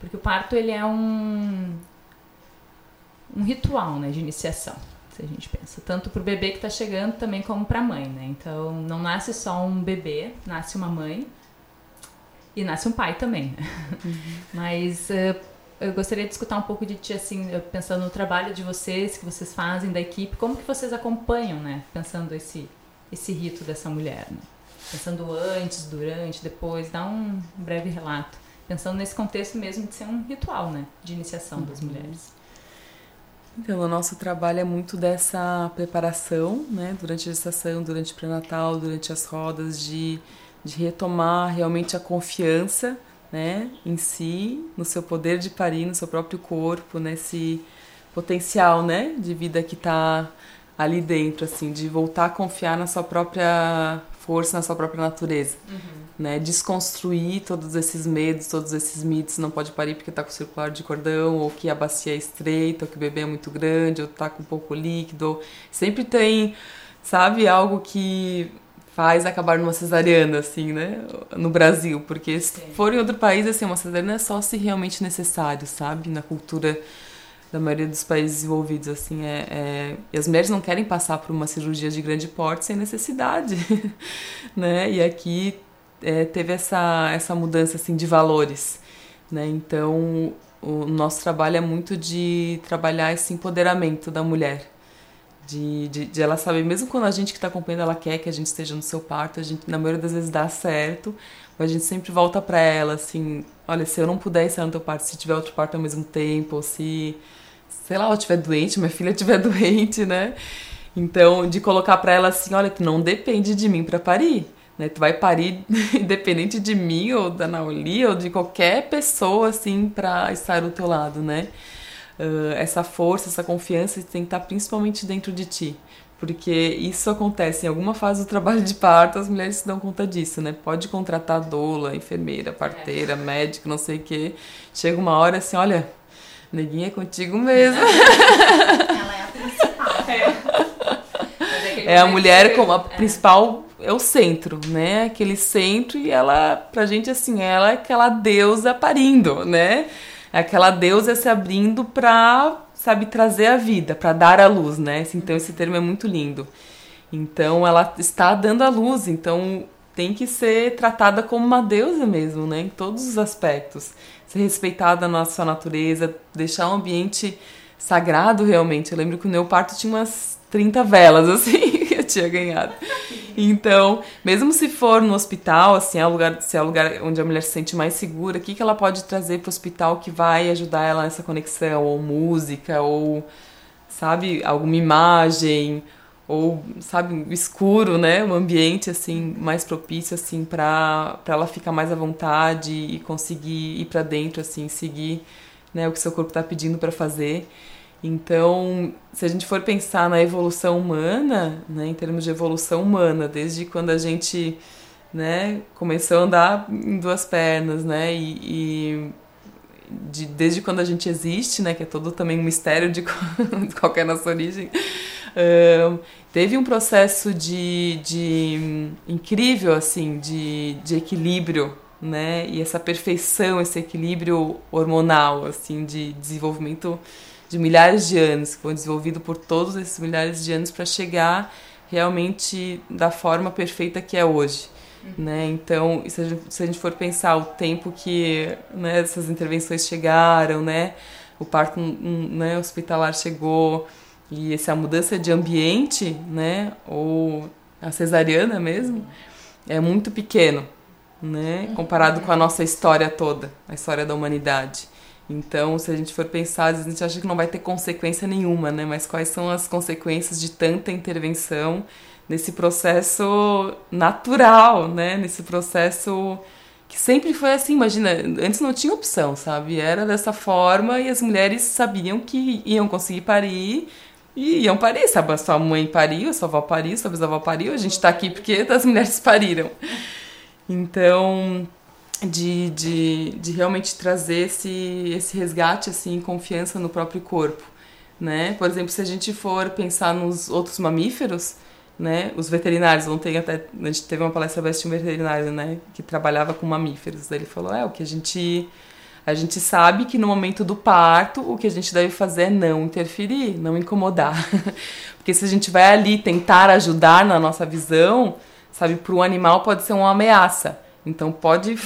Porque o parto ele é um um ritual, né, de iniciação, se a gente pensa, tanto para o bebê que está chegando também como para a mãe, né? Então não nasce só um bebê, nasce uma mãe e nasce um pai também. Né? Mas eh, eu gostaria de escutar um pouco de ti, assim, eh, pensando no trabalho de vocês, que vocês fazem da equipe, como que vocês acompanham, né? Pensando esse esse rito dessa mulher, né? Pensando antes, durante, depois, dá um breve relato. Pensando nesse contexto mesmo de ser um ritual, né? De iniciação das mulheres. Então, o nosso trabalho é muito dessa preparação, né, durante a gestação, durante o pré-natal, durante as rodas, de, de retomar realmente a confiança, né, em si, no seu poder de parir, no seu próprio corpo, nesse potencial, né, de vida que está ali dentro, assim, de voltar a confiar na sua própria força, na sua própria natureza né, desconstruir todos esses medos, todos esses mitos, não pode parir porque tá com circular de cordão, ou que a bacia é estreita, ou que o bebê é muito grande, ou tá com pouco líquido. Sempre tem, sabe, algo que faz acabar numa cesariana, assim, né, no Brasil, porque se for em outro país, assim, uma cesariana é só se realmente necessário, sabe, na cultura da maioria dos países desenvolvidos, assim, é, é... E as mulheres não querem passar por uma cirurgia de grande porte sem necessidade, né? E aqui é, teve essa, essa mudança, assim, de valores, né? Então, o nosso trabalho é muito de trabalhar esse empoderamento da mulher, de, de, de ela saber, mesmo quando a gente que está acompanhando ela quer que a gente esteja no seu parto, a gente, na maioria das vezes dá certo, mas a gente sempre volta para ela, assim, olha, se eu não puder estar no teu parto, se tiver outro parto ao mesmo tempo, ou se, sei lá, eu estiver doente, minha filha estiver doente, né? Então, de colocar para ela assim, olha, tu não depende de mim para parir, né? Tu vai parir independente de mim ou da Nauli ou de qualquer pessoa assim para estar do teu lado, né? Ah, essa força, essa confiança tem que estar principalmente dentro de ti. Porque isso acontece em alguma fase do trabalho de parto, as mulheres se dão conta disso, né? Pode contratar doula, enfermeira, parteira, médico, não sei o quê. Chega uma hora assim, olha, neguinha é contigo mesmo. Ela é a principal. É a mulher como a principal é o centro, né? Aquele centro e ela, pra gente assim, ela é aquela deusa parindo, né? É Aquela deusa se abrindo pra, sabe, trazer a vida, pra dar a luz, né? Então esse termo é muito lindo. Então ela está dando a luz, então tem que ser tratada como uma deusa mesmo, né? Em todos os aspectos. Ser respeitada na sua natureza, deixar um ambiente sagrado realmente. Eu lembro que o meu parto tinha umas 30 velas, assim, que eu tinha ganhado. Então, mesmo se for no hospital, assim, é o lugar, se é o lugar onde a mulher se sente mais segura, o que, que ela pode trazer para o hospital que vai ajudar ela nessa conexão? Ou música, ou, sabe, alguma imagem, ou, sabe, escuro, né? Um ambiente, assim, mais propício, assim, para ela ficar mais à vontade e conseguir ir para dentro, assim, seguir né, o que seu corpo está pedindo para fazer. Então, se a gente for pensar na evolução humana, né, em termos de evolução humana, desde quando a gente né, começou a andar em duas pernas, né, e, e de- desde quando a gente existe, né, que é todo também um mistério de, qual- de qualquer nossa origem, ahn, teve um processo de, de incrível assim de, de equilíbrio né? E essa perfeição esse equilíbrio hormonal assim de desenvolvimento de milhares de anos que foi desenvolvido por todos esses milhares de anos para chegar realmente da forma perfeita que é hoje né? Então se a, gente, se a gente for pensar o tempo que né, essas intervenções chegaram né? O parto né, hospitalar chegou e essa mudança de ambiente, né, ou a cesariana mesmo, é muito pequeno, né, comparado com a nossa história toda, a história da humanidade. Então, se a gente for pensar, a gente acha que não vai ter consequência nenhuma, né, mas quais são as consequências de tanta intervenção nesse processo natural, né? Nesse processo que sempre foi assim, imagina, antes não tinha opção, sabe? Era dessa forma e as mulheres sabiam que iam conseguir parir e iam parir, sabe? Sua mãe pariu, sua avó pariu, sua bisavó pariu, a gente tá aqui porque as mulheres pariram. Então, de, de, de realmente trazer esse, esse resgate, assim, confiança no próprio corpo, né? Por exemplo, se a gente for pensar nos outros mamíferos, né? Os veterinários, ontem até, a gente teve uma palestra de um veterinário, né? Que trabalhava com mamíferos, ele falou, é, o que a gente... A gente sabe que no momento do parto, o que a gente deve fazer é não interferir, não incomodar. Porque se a gente vai ali tentar ajudar na nossa visão, sabe, para o animal pode ser uma ameaça. Então pode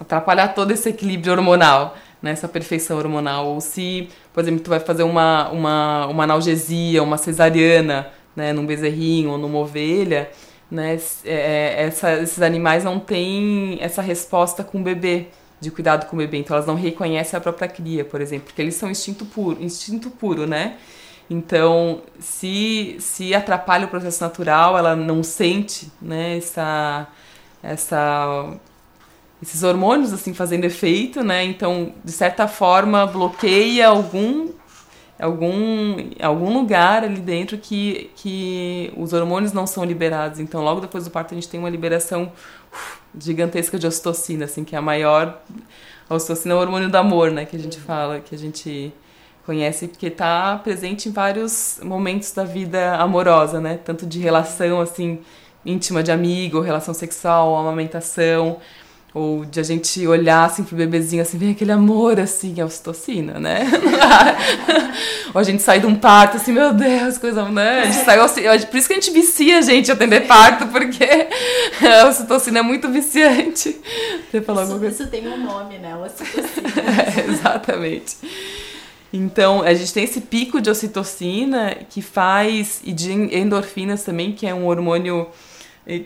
atrapalhar todo esse equilíbrio hormonal, né, essa perfeição hormonal. Ou se, por exemplo, tu vai fazer uma, uma, uma analgesia, uma cesariana, né, num bezerrinho ou numa ovelha, né, é, essa, esses animais não têm essa resposta com o bebê, de cuidado com o bebê. Então elas não reconhecem a própria cria, por exemplo, porque eles são instinto puro, instinto puro, né? Então, se, se atrapalha o processo natural, ela não sente, né, essa, essa, esses hormônios, assim, fazendo efeito, né, então, de certa forma, bloqueia algum, algum, algum lugar ali dentro que, que os hormônios não são liberados. Então, logo depois do parto, a gente tem uma liberação gigantesca de ocitocina, assim, que é a maior... A ocitocina é o hormônio do amor, né, que a gente fala, que a gente conhece porque está presente em vários momentos da vida amorosa, né? Tanto de relação assim íntima de amigo, relação sexual, amamentação, ou de a gente olhar assim pro bebezinho assim, vem aquele amor assim, é ocitocina, né? ou a gente sai de um parto assim, meu Deus, coisa, né? A gente sai, por isso que a gente vicia a gente atender parto, porque a ocitocina é muito viciante. Você falou isso, alguma coisa? Isso tem um nome, né? Ocitocina. é, exatamente. Então, a gente tem esse pico de ocitocina que faz, e de endorfinas também, que é um hormônio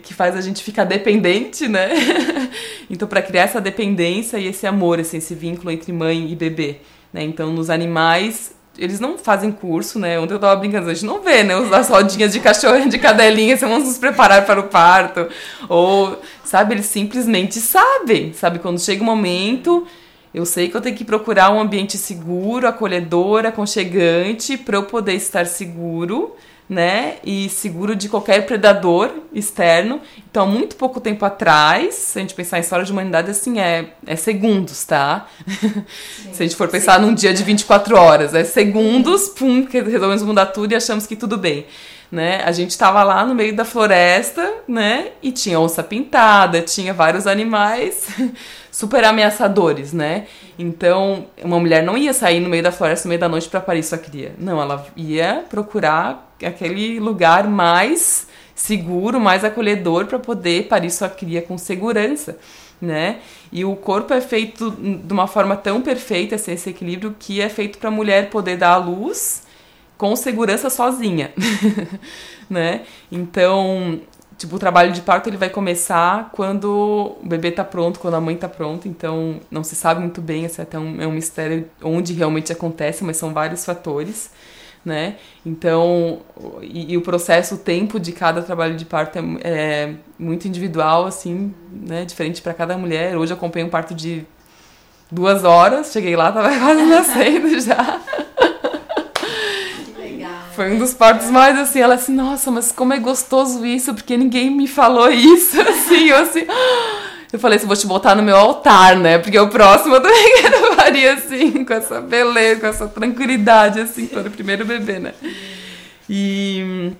que faz a gente ficar dependente, né? então, para criar essa dependência e esse amor, assim, esse vínculo entre mãe e bebê, né? Então, nos animais, eles não fazem curso, né? Ontem eu tava brincando, a gente não vê, né? As rodinhas de cachorro, de cadelinha, assim, vamos nos preparar para o parto. Ou, sabe, eles simplesmente sabem, sabe? Quando chega o momento eu sei que eu tenho que procurar um ambiente seguro, acolhedor, aconchegante, para eu poder estar seguro, né? E seguro de qualquer predador externo. Então, muito pouco tempo atrás, se a gente pensar em história de humanidade, assim, é, é segundos, tá? Sim, se a gente for pensar sim. num dia de 24 horas, é segundos, pum, que resolvemos mudar tudo e achamos que tudo bem né? A gente estava lá no meio da floresta, né? E tinha onça pintada, tinha vários animais super ameaçadores, né? Então, uma mulher não ia sair no meio da floresta no meio da noite para parir sua cria. Não, ela ia procurar aquele lugar mais seguro, mais acolhedor para poder parir sua cria com segurança, né? E o corpo é feito de uma forma tão perfeita, assim, esse equilíbrio, que é feito para a mulher poder dar à luz com segurança sozinha, né? Então, tipo, o trabalho de parto ele vai começar quando o bebê tá pronto, quando a mãe tá pronta, então não se sabe muito bem, é até um, é um mistério onde realmente acontece, mas são vários fatores, né? Então, e, e o processo, o tempo de cada trabalho de parto é, é muito individual, assim, né? Diferente para cada mulher. Hoje eu acompanhei um parto de duas horas, cheguei lá, tava quase nascendo já. Foi um dos partos mais assim, ela assim, nossa, mas como é gostoso isso, porque ninguém me falou isso, assim, eu assim. Eu falei assim, vou te botar no meu altar, né? Porque o próximo eu também quero faria assim, com essa beleza, com essa tranquilidade, assim, para o primeiro bebê, né? E.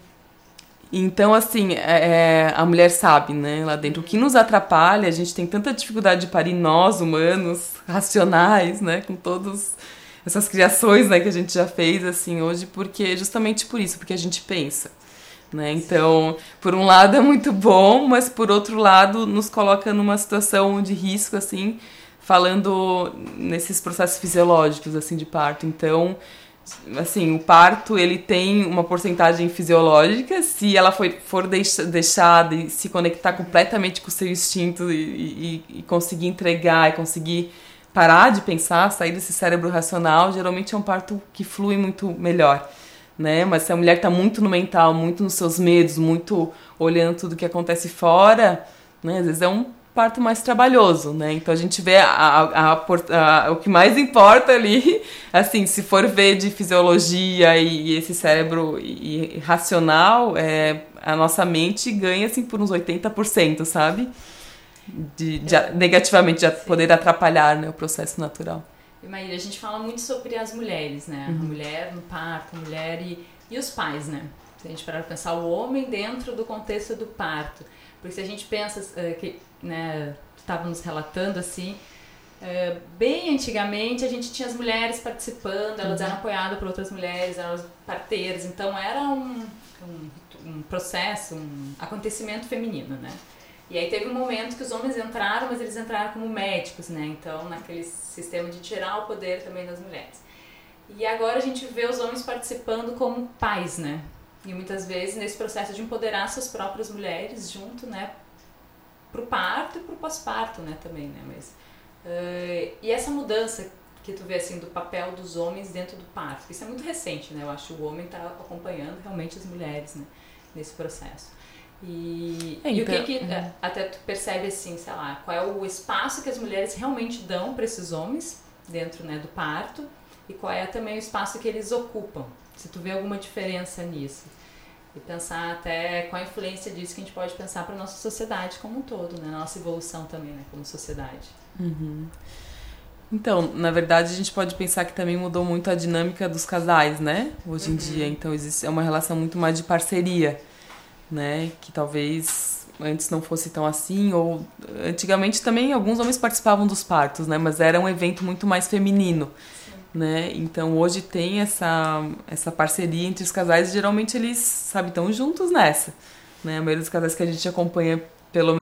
Então, assim, é, é, a mulher sabe, né, lá dentro. O que nos atrapalha, a gente tem tanta dificuldade de parir nós, humanos, racionais, né, com todos essas criações né, que a gente já fez assim hoje, porque justamente por isso, porque a gente pensa. Né? Então, por um lado é muito bom, mas por outro lado nos coloca numa situação de risco, assim, falando nesses processos fisiológicos assim de parto. Então, assim, o parto ele tem uma porcentagem fisiológica, se ela foi, for deixada e se conectar completamente com o seu instinto e, e, e conseguir entregar e conseguir parar de pensar, sair desse cérebro racional, geralmente é um parto que flui muito melhor, né? Mas se a mulher está muito no mental, muito nos seus medos, muito olhando tudo que acontece fora, né? Às vezes é um parto mais trabalhoso, né? Então a gente vê a, a, a, a, o que mais importa ali, assim, se for ver de fisiologia e, e esse cérebro e, e racional, é, a nossa mente ganha assim por uns 80%, sabe? De, de É. negativamente de poder atrapalhar né, o processo natural. E Maíra, a gente fala muito sobre as mulheres, né? A mulher no parto, a mulher e, e os pais, né? Se a gente parar pra pensar o homem dentro do contexto do parto. Porque se a gente pensa eh, que, né, estava nos relatando assim, eh, bem antigamente a gente tinha as mulheres participando, elas eram apoiadas por outras mulheres, eram as parteiras, então era um, um, um processo, um acontecimento feminino, né? E aí teve um momento que os homens entraram, mas eles entraram como médicos, né? Então, naquele sistema de tirar o poder também das mulheres. E agora a gente vê os homens participando como pais, né? E muitas vezes nesse processo de empoderar suas próprias mulheres junto, né? Pro parto e pro pós-parto, né? Também, né? Mas, eh, e essa mudança que tu vê, assim, do papel dos homens dentro do parto, isso é muito recente, né? Eu acho que o homem tá acompanhando realmente as mulheres, né? Nesse processo. E, É, e o que então- que eh, até tu percebe assim, sei lá, qual é o espaço que as mulheres realmente dão para esses homens dentro, né, do parto e qual é também o espaço que eles ocupam. Se tu vê alguma diferença nisso. E pensar até qual a influência disso que a gente pode pensar para nossa sociedade como um todo, né? Nossa evolução também, né, como sociedade. Então, na verdade, a gente pode pensar que também mudou muito a dinâmica dos casais, né? Hoje em dia. Então, existe é uma relação muito mais de parceria, né? Que talvez antes não fosse tão assim. Ou antigamente também alguns homens participavam dos partos, né? Mas era um evento muito mais feminino, né? Então, hoje tem essa, essa parceria entre os casais. E, geralmente, eles, sabe, estão juntos nessa, né? A maioria dos casais que a gente acompanha, pelo